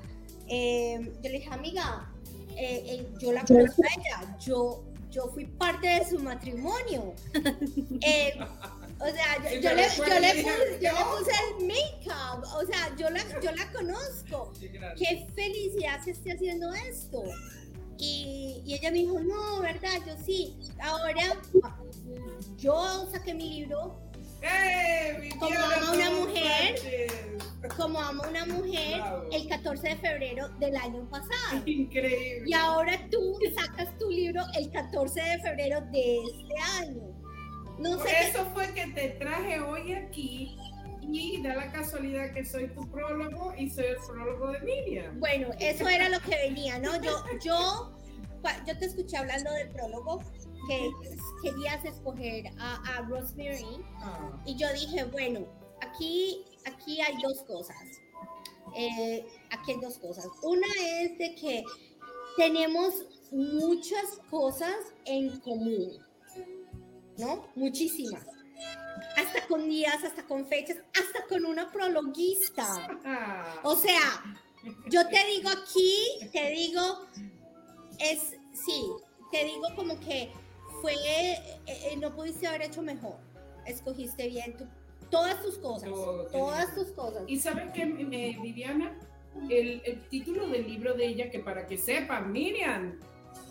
eh, yo le dije, amiga, eh, yo la conozco a ella, yo, yo fui parte de su matrimonio. o sea, yo, le, puse, el make-up, o sea, yo la, yo la conozco. Qué felicidad que esté haciendo esto. Y, ella me dijo, no, ¿verdad? Yo sí. Ahora, yo saqué mi libro. ¡Eh, como ama una mujer, como ama una mujer, el 14 de febrero del año pasado. Increíble. Y ahora tú sacas tu libro el 14 de febrero de este año. No Por eso fue que te traje hoy aquí y da la casualidad que soy tu prólogo y soy el prólogo de Miriam. Bueno, eso era lo que venía, ¿no? Yo, yo, yo te escuché hablando del prólogo que querías escoger a, a Rosemary ah. y yo dije, bueno, aquí, aquí hay dos cosas. Eh, aquí hay dos cosas. Una es de que tenemos muchas cosas en común, ¿no? Muchísimas hasta con días, hasta con fechas, hasta con una prologuista. O sea, yo te digo aquí, te digo, es, sí, te digo como que fue, eh, eh, no pudiste haber hecho mejor. Escogiste bien todas tus cosas, todas tus cosas. Y sabes qué, Viviana, el, el título del libro de ella, que para que sepan, Miriam,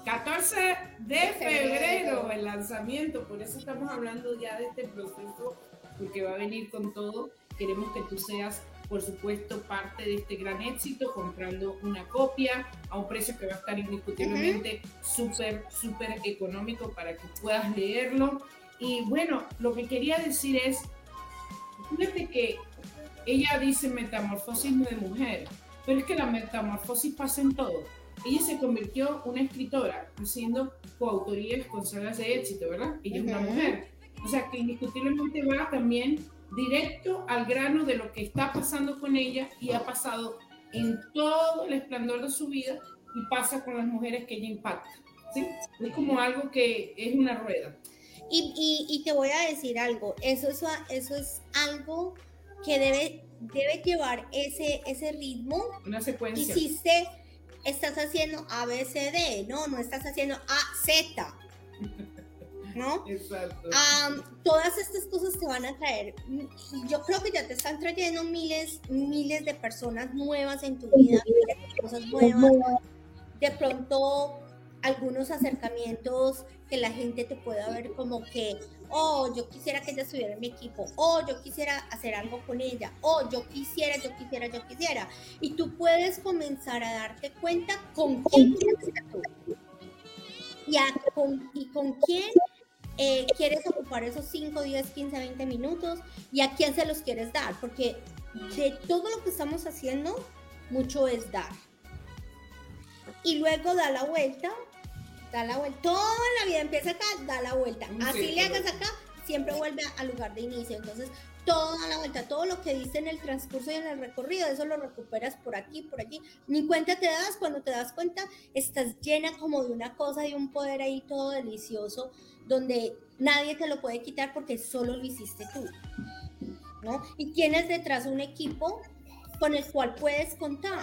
14 de febrero el lanzamiento, por eso estamos hablando ya de este proceso, porque va a venir con todo. Queremos que tú seas, por supuesto, parte de este gran éxito, comprando una copia a un precio que va a estar indiscutiblemente súper, súper económico para que puedas leerlo. Y bueno, lo que quería decir es, fíjate que ella dice metamorfosis de mujer, pero es que la metamorfosis pasa en todo ella se convirtió en una escritora haciendo coautorías con sagas de éxito, ¿verdad? Ella es una mujer. O sea, que indiscutiblemente va también directo al grano de lo que está pasando con ella y ha pasado en todo el esplendor de su vida y pasa con las mujeres que ella impacta. ¿sí? Es como algo que es una rueda. Y, y, y te voy a decir algo, eso es, eso es algo que debe, debe llevar ese, ese ritmo. Una secuencia. Hiciste estás haciendo A, B, C, D, no, no estás haciendo A, Z. ¿No? Exacto. todas estas cosas te van a traer, yo creo que ya te están trayendo miles, miles de personas nuevas en tu vida, cosas nuevas. De pronto algunos acercamientos que la gente te pueda ver como que, oh, yo quisiera que ella estuviera en mi equipo, oh, yo quisiera hacer algo con ella, oh, yo quisiera, yo quisiera, yo quisiera. Y tú puedes comenzar a darte cuenta con quién quieres tú. Y, con, y con quién eh, quieres ocupar esos 5, 10, 15, 20 minutos y a quién se los quieres dar, porque de todo lo que estamos haciendo, mucho es dar. Y luego da la vuelta da la vuelta. Toda la vida empieza acá, da la vuelta. Así le hagas acá, siempre vuelve al lugar de inicio. Entonces, toda la vuelta, todo lo que diste en el transcurso y en el recorrido, eso lo recuperas por aquí, por allí. Ni cuenta te das, cuando te das cuenta, estás llena como de una cosa, de un poder ahí todo delicioso, donde nadie te lo puede quitar porque solo lo hiciste tú. ¿no? Y tienes detrás un equipo con el cual puedes contar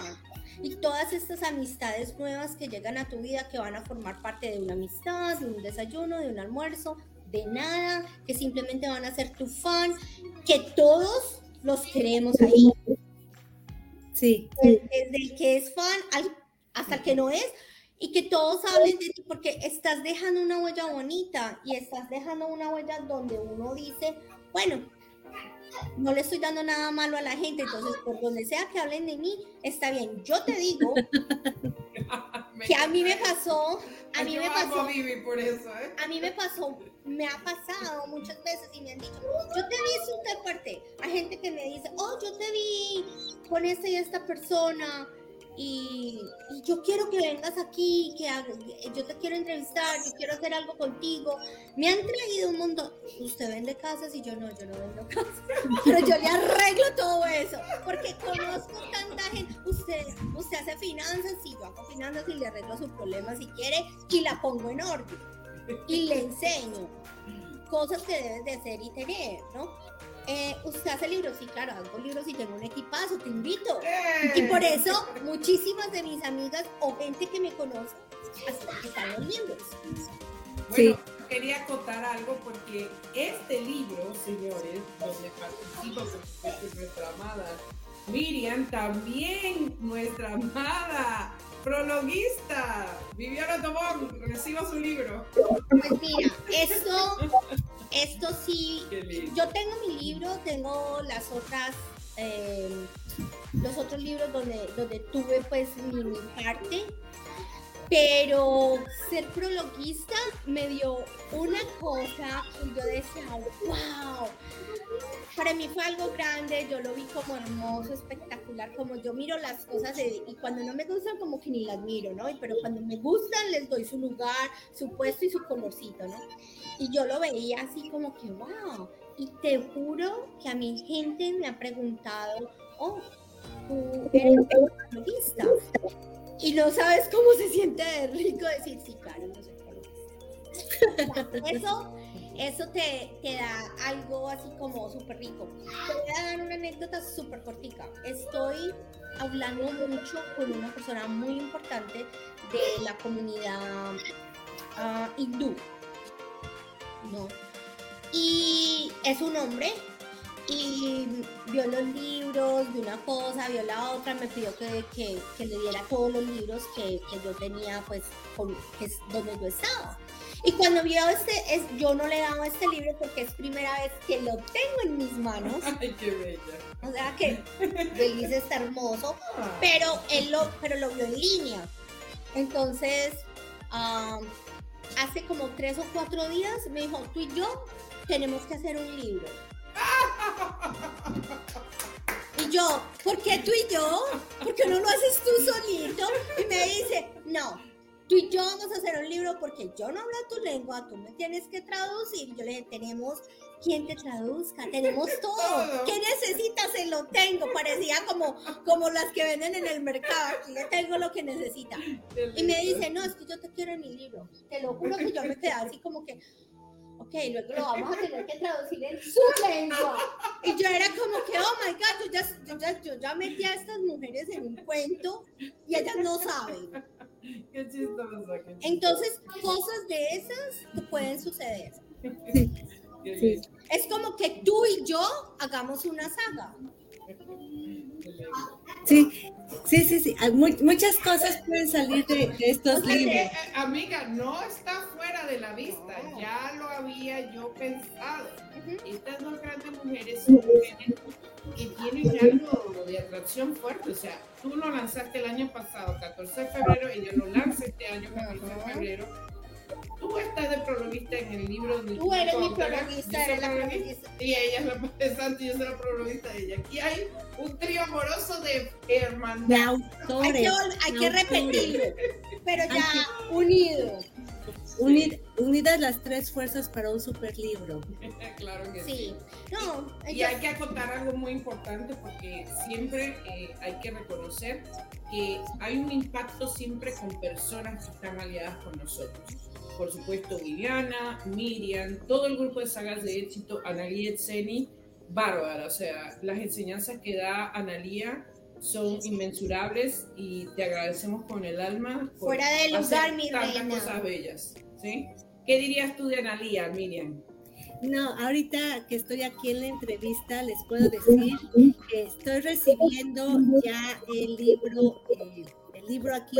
y todas estas amistades nuevas que llegan a tu vida, que van a formar parte de una amistad, de un desayuno, de un almuerzo, de nada, que simplemente van a ser tu fan, que todos los queremos ahí. Sí. Desde, el que es fan hasta el que no es, y que todos hablen de ti porque estás dejando una huella bonita y estás dejando una huella donde uno dice, bueno, no le estoy dando nada malo a la gente, entonces por donde sea que hablen de mí, está bien. Yo te digo que a mí me pasó, a mí me pasó, a ¿eh? a mí me pasó, me ha pasado muchas veces y me han dicho, yo te vi súper fuerte. Hay gente que me dice, oh, yo te vi con esta y esta persona y, yo quiero que vengas aquí, que yo te quiero entrevistar, yo quiero hacer algo contigo. Me han traído un montón. Usted vende casas y yo no, yo no vendo casas. Pero yo le arreglo todo eso, porque conozco tanta gente. Usted usted, hace finanzas, sí, yo hago finanzas y le arreglo su problema si quiere y la pongo en orden. Y le enseño cosas que debes de hacer y tener, ¿no? Eh, usted hace libros, sí, claro, hago libros y tengo un equipazo, te invito. Y por eso muchísimas de mis amigas o gente que me conoce hasta están los libros. Bueno, quería acotar algo porque este libro, señores, donde participa nuestra amada Miriam, también nuestra amada prologuista, Viviana Tobón, reciba su libro. Pues mira, esto, esto sí, yo tengo mi libro, tengo las otras, eh, los otros libros donde, donde tuve pues mi, mi parte, pero ser prologuista me dio una cosa y yo decía, wow, para mí fue algo grande, yo lo vi como hermoso, espectacular, como yo miro las cosas y cuando no me gustan como que ni las miro, ¿no? Pero cuando me gustan les doy su lugar, su puesto y su colorcito, ¿no? Y yo lo veía así como que, wow, y te juro que a mi gente me ha preguntado, oh, tú eres prologuista y no sabes cómo se siente de rico decir, sí, claro, no sé Eso, eso te, te, da algo así como súper rico. Te voy a dar una anécdota súper cortica. Estoy hablando mucho con una persona muy importante de la comunidad uh, hindú. ¿no? Y es un hombre y vio los libros, vio una cosa, vio la otra, me pidió que, que, que le diera todos los libros que, que yo tenía, pues, con, que es donde yo estaba. Y cuando vio este, es, yo no le daba este libro porque es primera vez que lo tengo en mis manos. Ay, qué bella. O sea que feliz está hermoso, ah. pero él lo, pero lo vio en línea. Entonces, um, hace como tres o cuatro días me dijo, tú y yo tenemos que hacer un libro. Y yo, ¿por qué tú y yo? ¿Por qué no lo haces tú solito? Y me dice, no, tú y yo vamos a hacer un libro porque yo no hablo tu lengua, tú me tienes que traducir. Yo le dije, tenemos quien te traduzca, tenemos todo. ¿Qué necesitas? Se lo tengo. Parecía como, como las que venden en el mercado. Aquí le tengo lo que necesita. Y me dice, no, es que yo te quiero en mi libro. Te lo juro que yo me quedé así como que, ok, luego lo vamos a tener que traducir en su lengua. Y yo era como que, oh my God, yo ya, yo ya, yo ya metí a estas mujeres en un cuento y ellas no saben. Qué chistoso. Entonces, cosas de esas te pueden suceder. Sí. Es como que tú y yo hagamos una saga. Sí, sí, sí, sí. muchas cosas pueden salir de, estos libros. Eh, amiga, no está fuera de la vista. Ya lo había yo pensado. Estas dos grandes mujeres son mujeres que tienen algo de atracción fuerte. O sea, tú lo lanzaste el año pasado, 14 de febrero, y yo lo lanzo este año, 14 de febrero tú estás de prologuista en el libro de Tú eres mi prologuista, eres la prologuista. Y ella es la y yo soy la prologuista de ella. Aquí hay un trío amoroso de hermandad. hay que, hay que repetirlo, pero ya unido. unidas las tres fuerzas para un super libro. claro que sí. No, y, hay que acotar algo muy importante porque siempre eh, hay que reconocer que hay un impacto siempre con personas que están aliadas con nosotros por supuesto Viviana, Miriam, todo el grupo de sagas de éxito, Analia Etseni, bárbara, o sea, las enseñanzas que da Analia son inmensurables y te agradecemos con el alma por Fuera de lugar, mi tantas cosas bellas, ¿sí? ¿Qué dirías tú de Analia, Miriam? No, ahorita que estoy aquí en la entrevista les puedo decir que estoy recibiendo ya el libro, eh, el libro aquí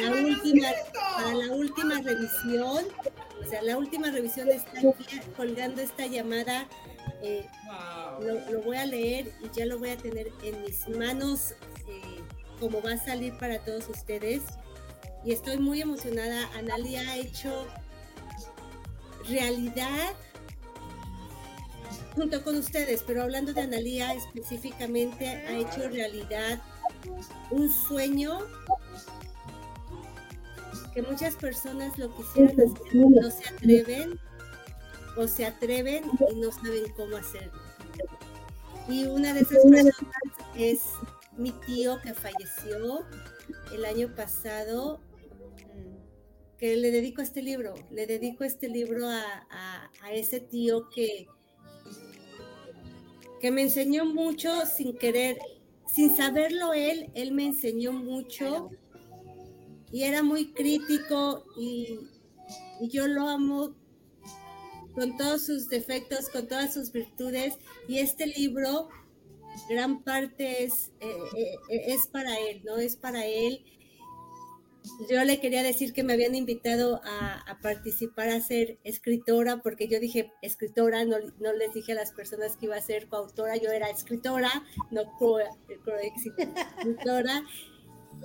la última, para la última revisión, o sea, la última revisión está aquí colgando esta llamada. Eh, lo, voy a leer y ya lo voy a tener en mis manos, eh, como va a salir para todos ustedes. Y estoy muy emocionada. Analia ha hecho realidad junto con ustedes, pero hablando de Analia específicamente, ha hecho realidad un sueño que muchas personas lo quisieran hacer, no se atreven o se atreven y no saben cómo hacerlo. Y una de esas personas es mi tío que falleció el año pasado, mm, que le dedico este libro, le dedico este libro a, ese tío que, que me enseñó mucho sin querer, sin saberlo él, él me enseñó mucho y era muy crítico y, yo lo amo con todos sus defectos, con todas sus virtudes y este libro gran parte es, eh, eh, es para él, ¿no? Es para él. Yo le quería decir que me habían invitado a, participar a ser escritora, porque yo dije escritora, no, no, les dije a las personas que iba a ser coautora, yo era escritora, no escritora.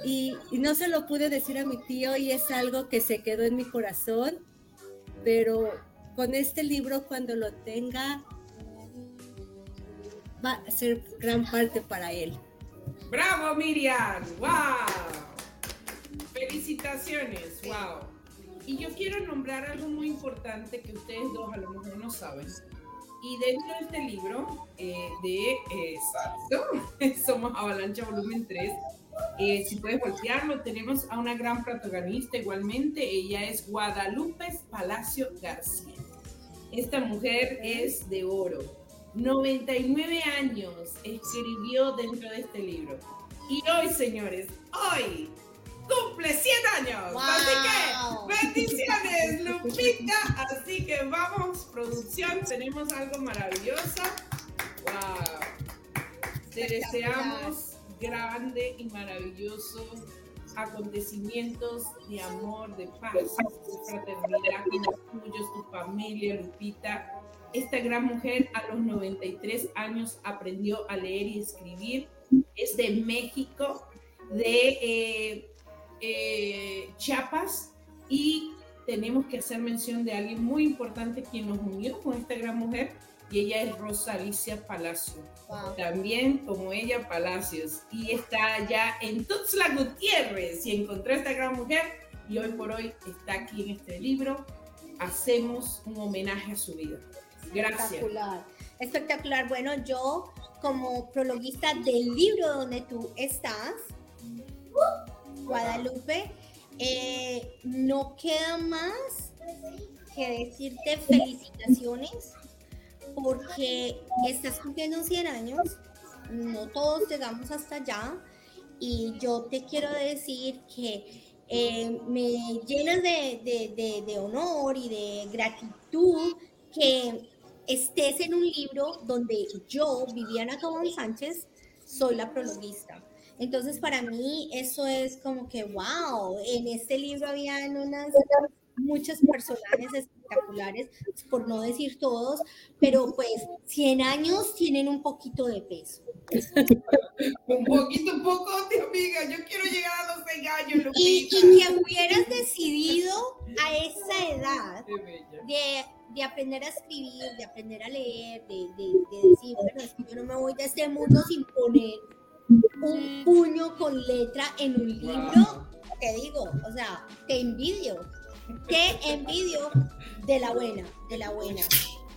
Y, no se lo pude decir a mi tío y es algo que se quedó en mi corazón, pero con este libro cuando lo tenga va a ser gran parte para él. ¡Bravo, Miriam! ¡Wow! Felicitaciones, wow. Y yo quiero nombrar algo muy importante que ustedes dos a lo mejor no saben. Y dentro de este libro eh, de eh, Somos Avalancha Volumen 3, eh, si puedes voltearlo, tenemos a una gran protagonista igualmente. Ella es Guadalupe Palacio García. Esta mujer es de oro 99 años escribió dentro de este libro. Y hoy, señores, hoy cumple 100 años. Así que, bendiciones, Lupita. Así que vamos, producción, tenemos algo maravilloso. Wow. Te deseamos grande y maravilloso acontecimientos de amor, de paz, de fraternidad con los tuyos, tu familia, Lupita esta gran mujer a los 93 años aprendió a leer y escribir. Es de México, de eh, eh, Chiapas y tenemos que hacer mención de alguien muy importante quien nos unió con esta gran mujer y ella es Rosa Alicia Palacio. También como ella Palacios y está allá en Tuxtla Gutiérrez y encontró a esta gran mujer y hoy por hoy está aquí en este libro. Hacemos un homenaje a su vida. Espectacular. Espectacular. Bueno, yo como prologuista del libro donde tú estás, Guadalupe, eh, no queda más que decirte felicitaciones porque estás cumpliendo 100 años, no todos llegamos hasta allá y yo te quiero decir que eh, me llenas de, honor y de gratitud que estés en un libro donde yo, Viviana Cabón Sánchez, soy la prologuista. Entonces, para mí eso es como que, wow, en este libro habían unas muchos personajes espectaculares, por no decir todos, pero pues 100 años tienen un poquito de peso. un poquito, un poco, amiga, yo quiero llegar a los 100 años. Y, y que hubieras decidido a esa edad de de aprender a escribir, de aprender a leer, de, decir, bueno, es que yo no me voy de este mundo sin poner un puño con letra en un libro, te digo, o sea, te envidio, te envidio de la buena, de la buena.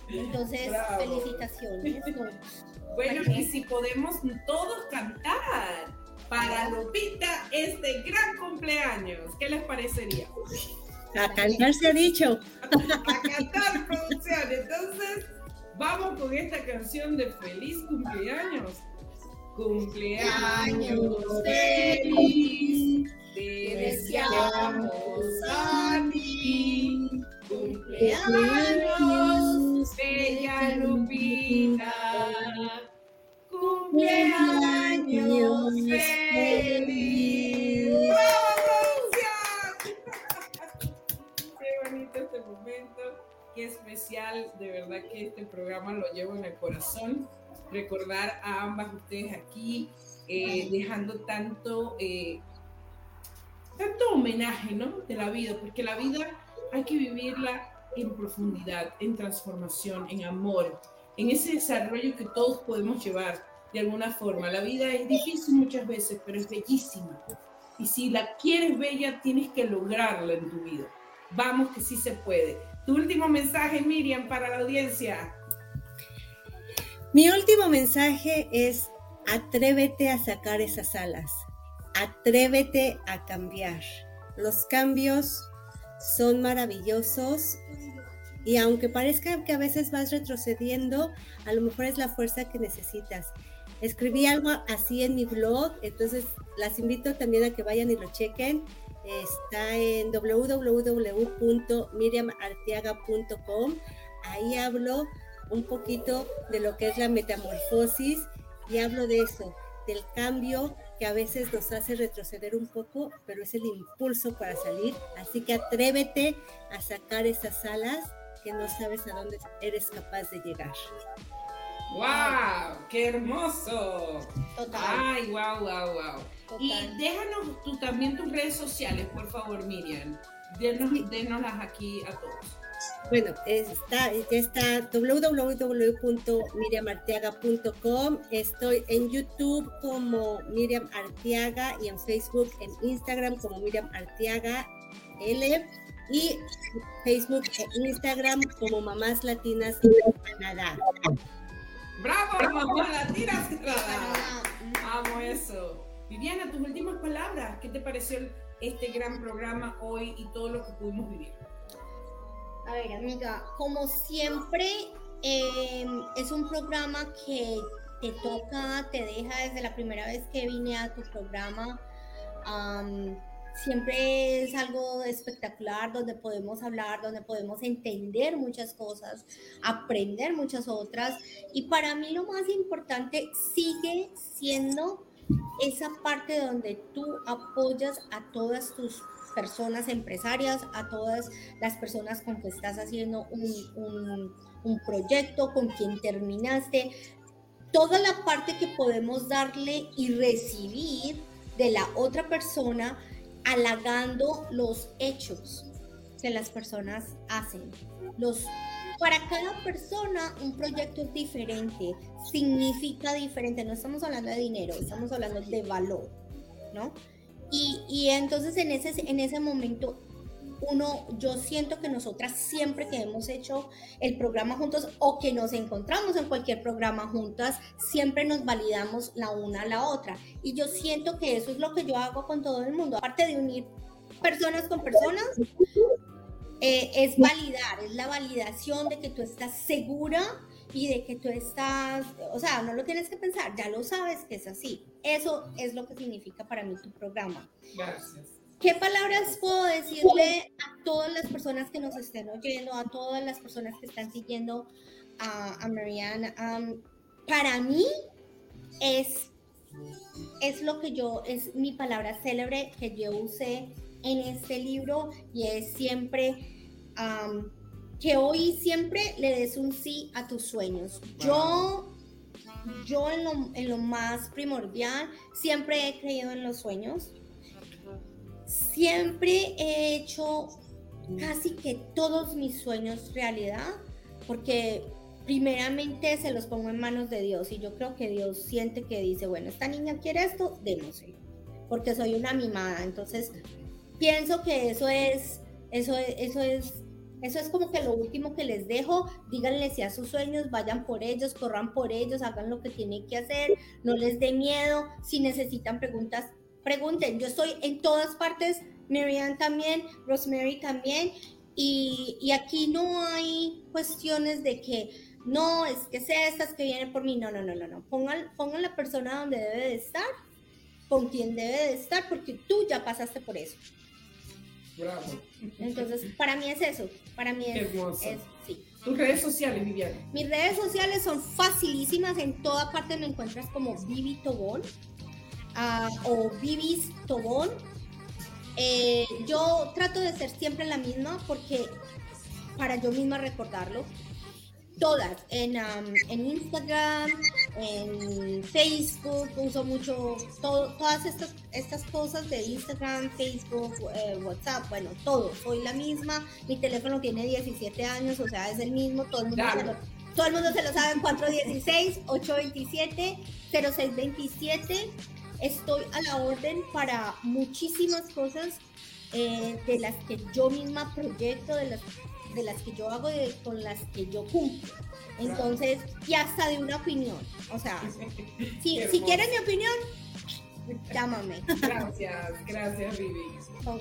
Entonces, felicitaciones. Bueno, y si podemos todos cantar para Lupita este gran cumpleaños, ¿qué les parecería? A cantar se ha dicho. A cantar producción. Entonces, vamos con esta canción de feliz cumpleaños. Cumpleaños feliz. Te deseamos a ti. Cumpleaños, bella Lupita. Cumpleaños feliz. este momento. Qué especial, de verdad que este programa lo llevo en el corazón. Recordar a ambas ustedes aquí, eh, dejando tanto, eh, tanto homenaje ¿no? de la vida, porque la vida hay que vivirla en profundidad, en transformación, en amor, en ese desarrollo que todos podemos llevar de alguna forma. La vida es difícil muchas veces, pero es bellísima. Y si la quieres bella, tienes que lograrla en tu vida. Vamos que sí se puede. Tu último mensaje, Miriam, para la audiencia. Mi último mensaje es atrévete a sacar esas alas, atrévete a cambiar. Los cambios son maravillosos y aunque parezca que a veces vas retrocediendo, a lo mejor es la fuerza que necesitas. Escribí algo así en mi blog, entonces las invito también a que vayan y lo chequen. Está en www.miriamartiaga.com. Ahí hablo un poquito de lo que es la metamorfosis y hablo de eso, del cambio que a veces nos hace retroceder un poco, pero es el impulso para salir. Así que atrévete a sacar esas alas que no sabes a dónde eres capaz de llegar. ¡Wow! ¡Qué hermoso! Total. ¡Ay, wow, wow, wow! Y déjanos tú también tus redes sociales, por favor, Miriam. Denos, Denoslas aquí a todos. Bueno, está, ya está www.miriamartiaga.com. Estoy en YouTube como Miriam Artiaga y en Facebook, en Instagram como Miriam Artiaga L y Facebook e Instagram como Mamás Latinas de Canadá. ¡Bravo, Mamás Latinas! Amo eso. Viviana, tus últimas palabras. ¿Qué te pareció este gran programa hoy y todo lo que pudimos vivir? A ver, amiga, como siempre, em, es un programa que te toca, te deja desde la primera vez que vine a tu programa. siempre es algo espectacular donde podemos hablar, donde podemos entender muchas cosas, aprender muchas otras. Y para mí lo más importante sigue siendo esa parte donde tú apoyas a todas tus personas empresarias, a todas las personas con que estás haciendo un, proyecto, con quien terminaste, toda la parte que podemos darle y recibir de la otra persona, halagando los hechos que las personas hacen. Los, para cada persona un proyecto es diferente, significa diferente, no estamos hablando de dinero, estamos hablando de valor, ¿no? Y, entonces en ese, en ese momento uno, yo siento que nosotras siempre que hemos hecho el programa juntos o que nos encontramos en cualquier programa juntas, siempre nos validamos la una a la otra. Y yo siento que eso es lo que yo hago con todo el mundo. Aparte de unir personas con personas, eh, es validar, es la validación de que tú estás segura y de que tú estás, o sea, no lo tienes que pensar, ya lo sabes que es así. Eso es lo que significa para mí tu programa. Gracias. ¿Qué palabras puedo decirle a todas las personas que nos estén oyendo, a todas las personas que están siguiendo a, a Marianne? para mí es, es lo que yo, es mi palabra célebre que yo usé en este libro y es siempre que hoy siempre le des un sí a tus sueños. Yo, yo en lo, en lo más primordial siempre he creído en los sueños. Siempre he hecho casi que todos mis sueños realidad, porque primeramente se los pongo en manos de Dios y yo creo que Dios siente que dice, bueno, esta niña quiere esto, démosle, porque soy una mimada. Entonces, pienso que eso es, eso eso es eso es como que lo último que les dejo. Díganle si a sus sueños, vayan por ellos, corran por ellos, hagan lo que tienen que hacer, no les dé miedo. Si necesitan preguntas, pregunten. Yo estoy en todas partes, Marianne también, Rosemary también. Y, y aquí no hay cuestiones de que no, es que sea estas que vienen por mí. No, no, no, no, no. Pongan, pongan la persona donde debe de estar, con quien debe de estar, porque tú ya pasaste por eso. Bravo. Entonces, para mí es eso. Para mí es, es sí. ¿Tus redes sociales, Viviana? Mis redes sociales son facilísimas. En toda parte me encuentras como Vivi Tobón uh, o Vivis Tobón. Eh, yo trato de ser siempre la misma porque para yo misma recordarlo todas, en, en Instagram, en Facebook, uso mucho todas estas, estas cosas de Instagram, Facebook, eh, WhatsApp, bueno, todo, soy la misma, mi teléfono tiene 17 años, o sea, es el mismo, todo el mundo, se lo, todo el mundo se lo sabe, 416-827-0627, estoy a la orden para muchísimas cosas eh, de las que yo misma proyecto, de las, de las que yo hago, y con las que yo cumplo. Entonces, y hasta de una opinión. O sea, si, si quieres mi opinión, llámame. Gracias, gracias, Vivi.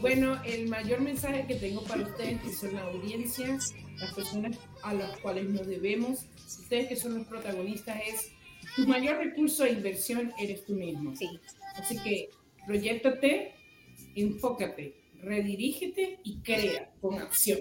Bueno, el mayor mensaje que tengo para ustedes, que son la audiencia, las personas a las cuales nos debemos, ustedes que son los protagonistas, es tu mayor recurso de inversión eres tú mismo. Sí. Así que proyectate, enfócate, redirígete y crea con acción.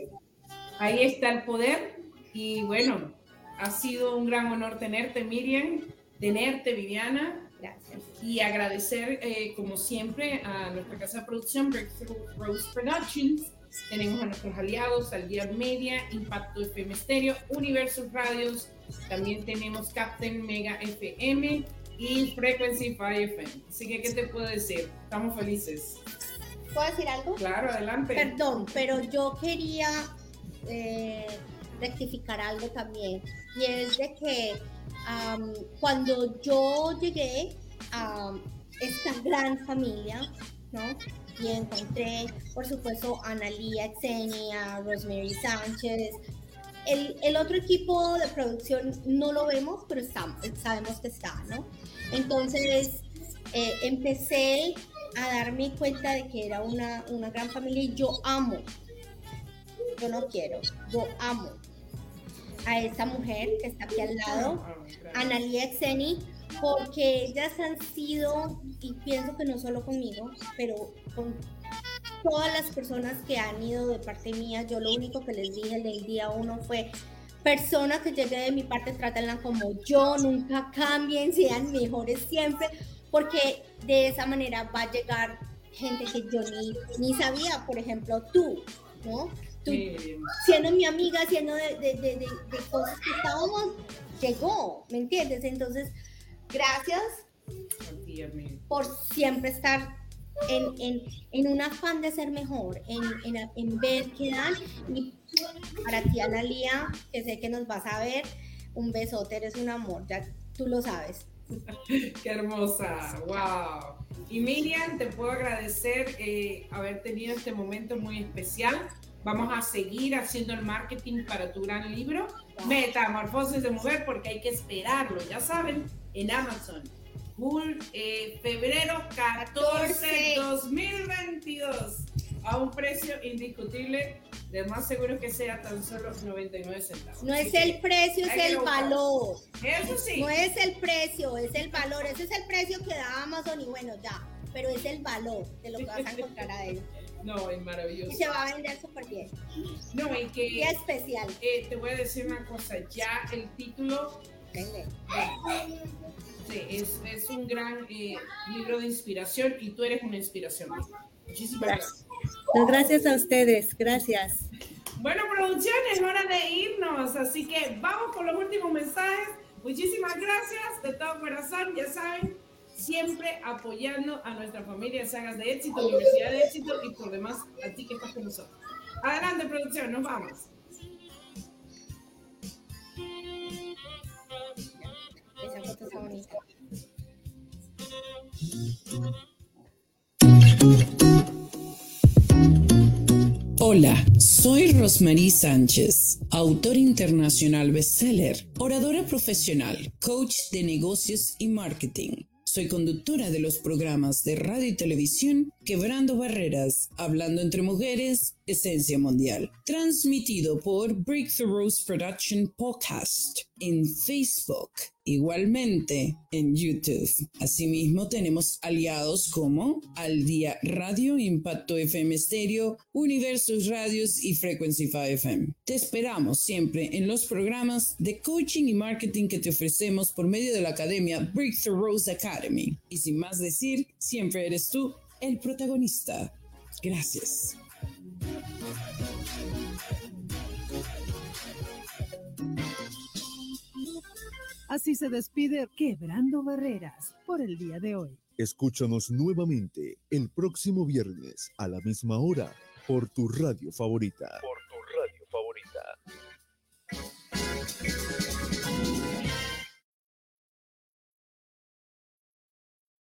Ahí está el poder y bueno, ha sido un gran honor tenerte, Miriam, tenerte, Viviana. Gracias. Y agradecer, eh, como siempre, a nuestra casa de producción, Breakthrough Rose Productions. Tenemos a nuestros aliados, al Día Media, Impacto FM Stereo, Universos Radios. También tenemos Captain Mega FM y Frequency 5 FM. Así que, ¿qué te puedo decir? Estamos felices. ¿Puedo decir algo? Claro, adelante. Perdón, pero yo quería eh, rectificar algo también. Y es de que am, cuando yo llegué a esta gran familia, ¿no? Y encontré, por supuesto, a Analia Xenia, Rosemary Sánchez. El, el otro equipo de producción no lo vemos, pero estamos, sabemos que está, ¿no? Entonces, eh, empecé a darme cuenta de que era una, una gran familia y yo amo, yo no quiero, yo amo a esta mujer que está aquí al lado, Analia Xeni, porque ellas han sido, y pienso que no solo conmigo, pero con todas las personas que han ido de parte mía, yo lo único que les dije del día uno fue, personas que lleguen de mi parte, trátenla como yo, nunca cambien, sean mejores siempre, porque de esa manera va a llegar gente que yo ni, ni sabía, por ejemplo, tú, ¿no? Tú, Eh, siendo mi amiga, siendo de, de, de, de- cosas que estábamos, llegó, ¿me entiendes? Entonces, gracias por siempre estar en, en, en un afán de ser mejor, en, en, en ver qué dan. Y para ti, Analia, que sé que nos vas a ver, un besote, eres un amor, ya tú lo sabes. Qué hermosa, wow. Y Miriam, te puedo agradecer eh, haber tenido este momento muy especial. Vamos a seguir haciendo el marketing para tu gran libro, Metamorfosis de Mujer, porque hay que esperarlo, ya saben, en Amazon. Jul- eh, febrero 14, 2022, a un precio indiscutible, de más seguro que sea tan solo 99 centavos. No es el precio, es el valor. Eso sí. No es el precio, es el valor. Ese es el precio que da Amazon y bueno, ya. Pero es el valor de lo que vas a encontrar adentro. No, es maravilloso. Y se va a vender súper bien. No, y que especial. eh, te voy a decir una cosa, ya el título Vende. sí, es, es un gran eh, libro de inspiración y tú eres una inspiración. Muchísimas gracias. No, gracias a ustedes, gracias. Bueno, producción, es hora de irnos, así que vamos con los últimos mensajes. Muchísimas gracias de todo corazón, ya saben, siempre apoyando a nuestra familia de Sagas de Éxito, Universidad de Éxito y por demás a ti que estás con nosotros. Adelante, producción, nos vamos. Esa foto está bonita. Hola, soy Rosmarie Sánchez, autor internacional bestseller, oradora profesional, coach de negocios y marketing. Soy conductora de los programas de radio y televisión Quebrando Barreras, Hablando entre Mujeres, Esencia Mundial, transmitido por Breakthrough Rose Production Podcast en Facebook, igualmente en YouTube. Asimismo, tenemos aliados como Al Día Radio, Impacto FM Stereo, Universos Radios y Frequency 5 FM. Te esperamos siempre en los programas de coaching y marketing que te ofrecemos por medio de la academia Breakthrough Rose Academy. Y sin más decir, siempre eres tú el protagonista. Gracias. Así se despide Quebrando Barreras por el día de hoy. Escúchanos nuevamente el próximo viernes a la misma hora por tu radio favorita. Por tu radio favorita.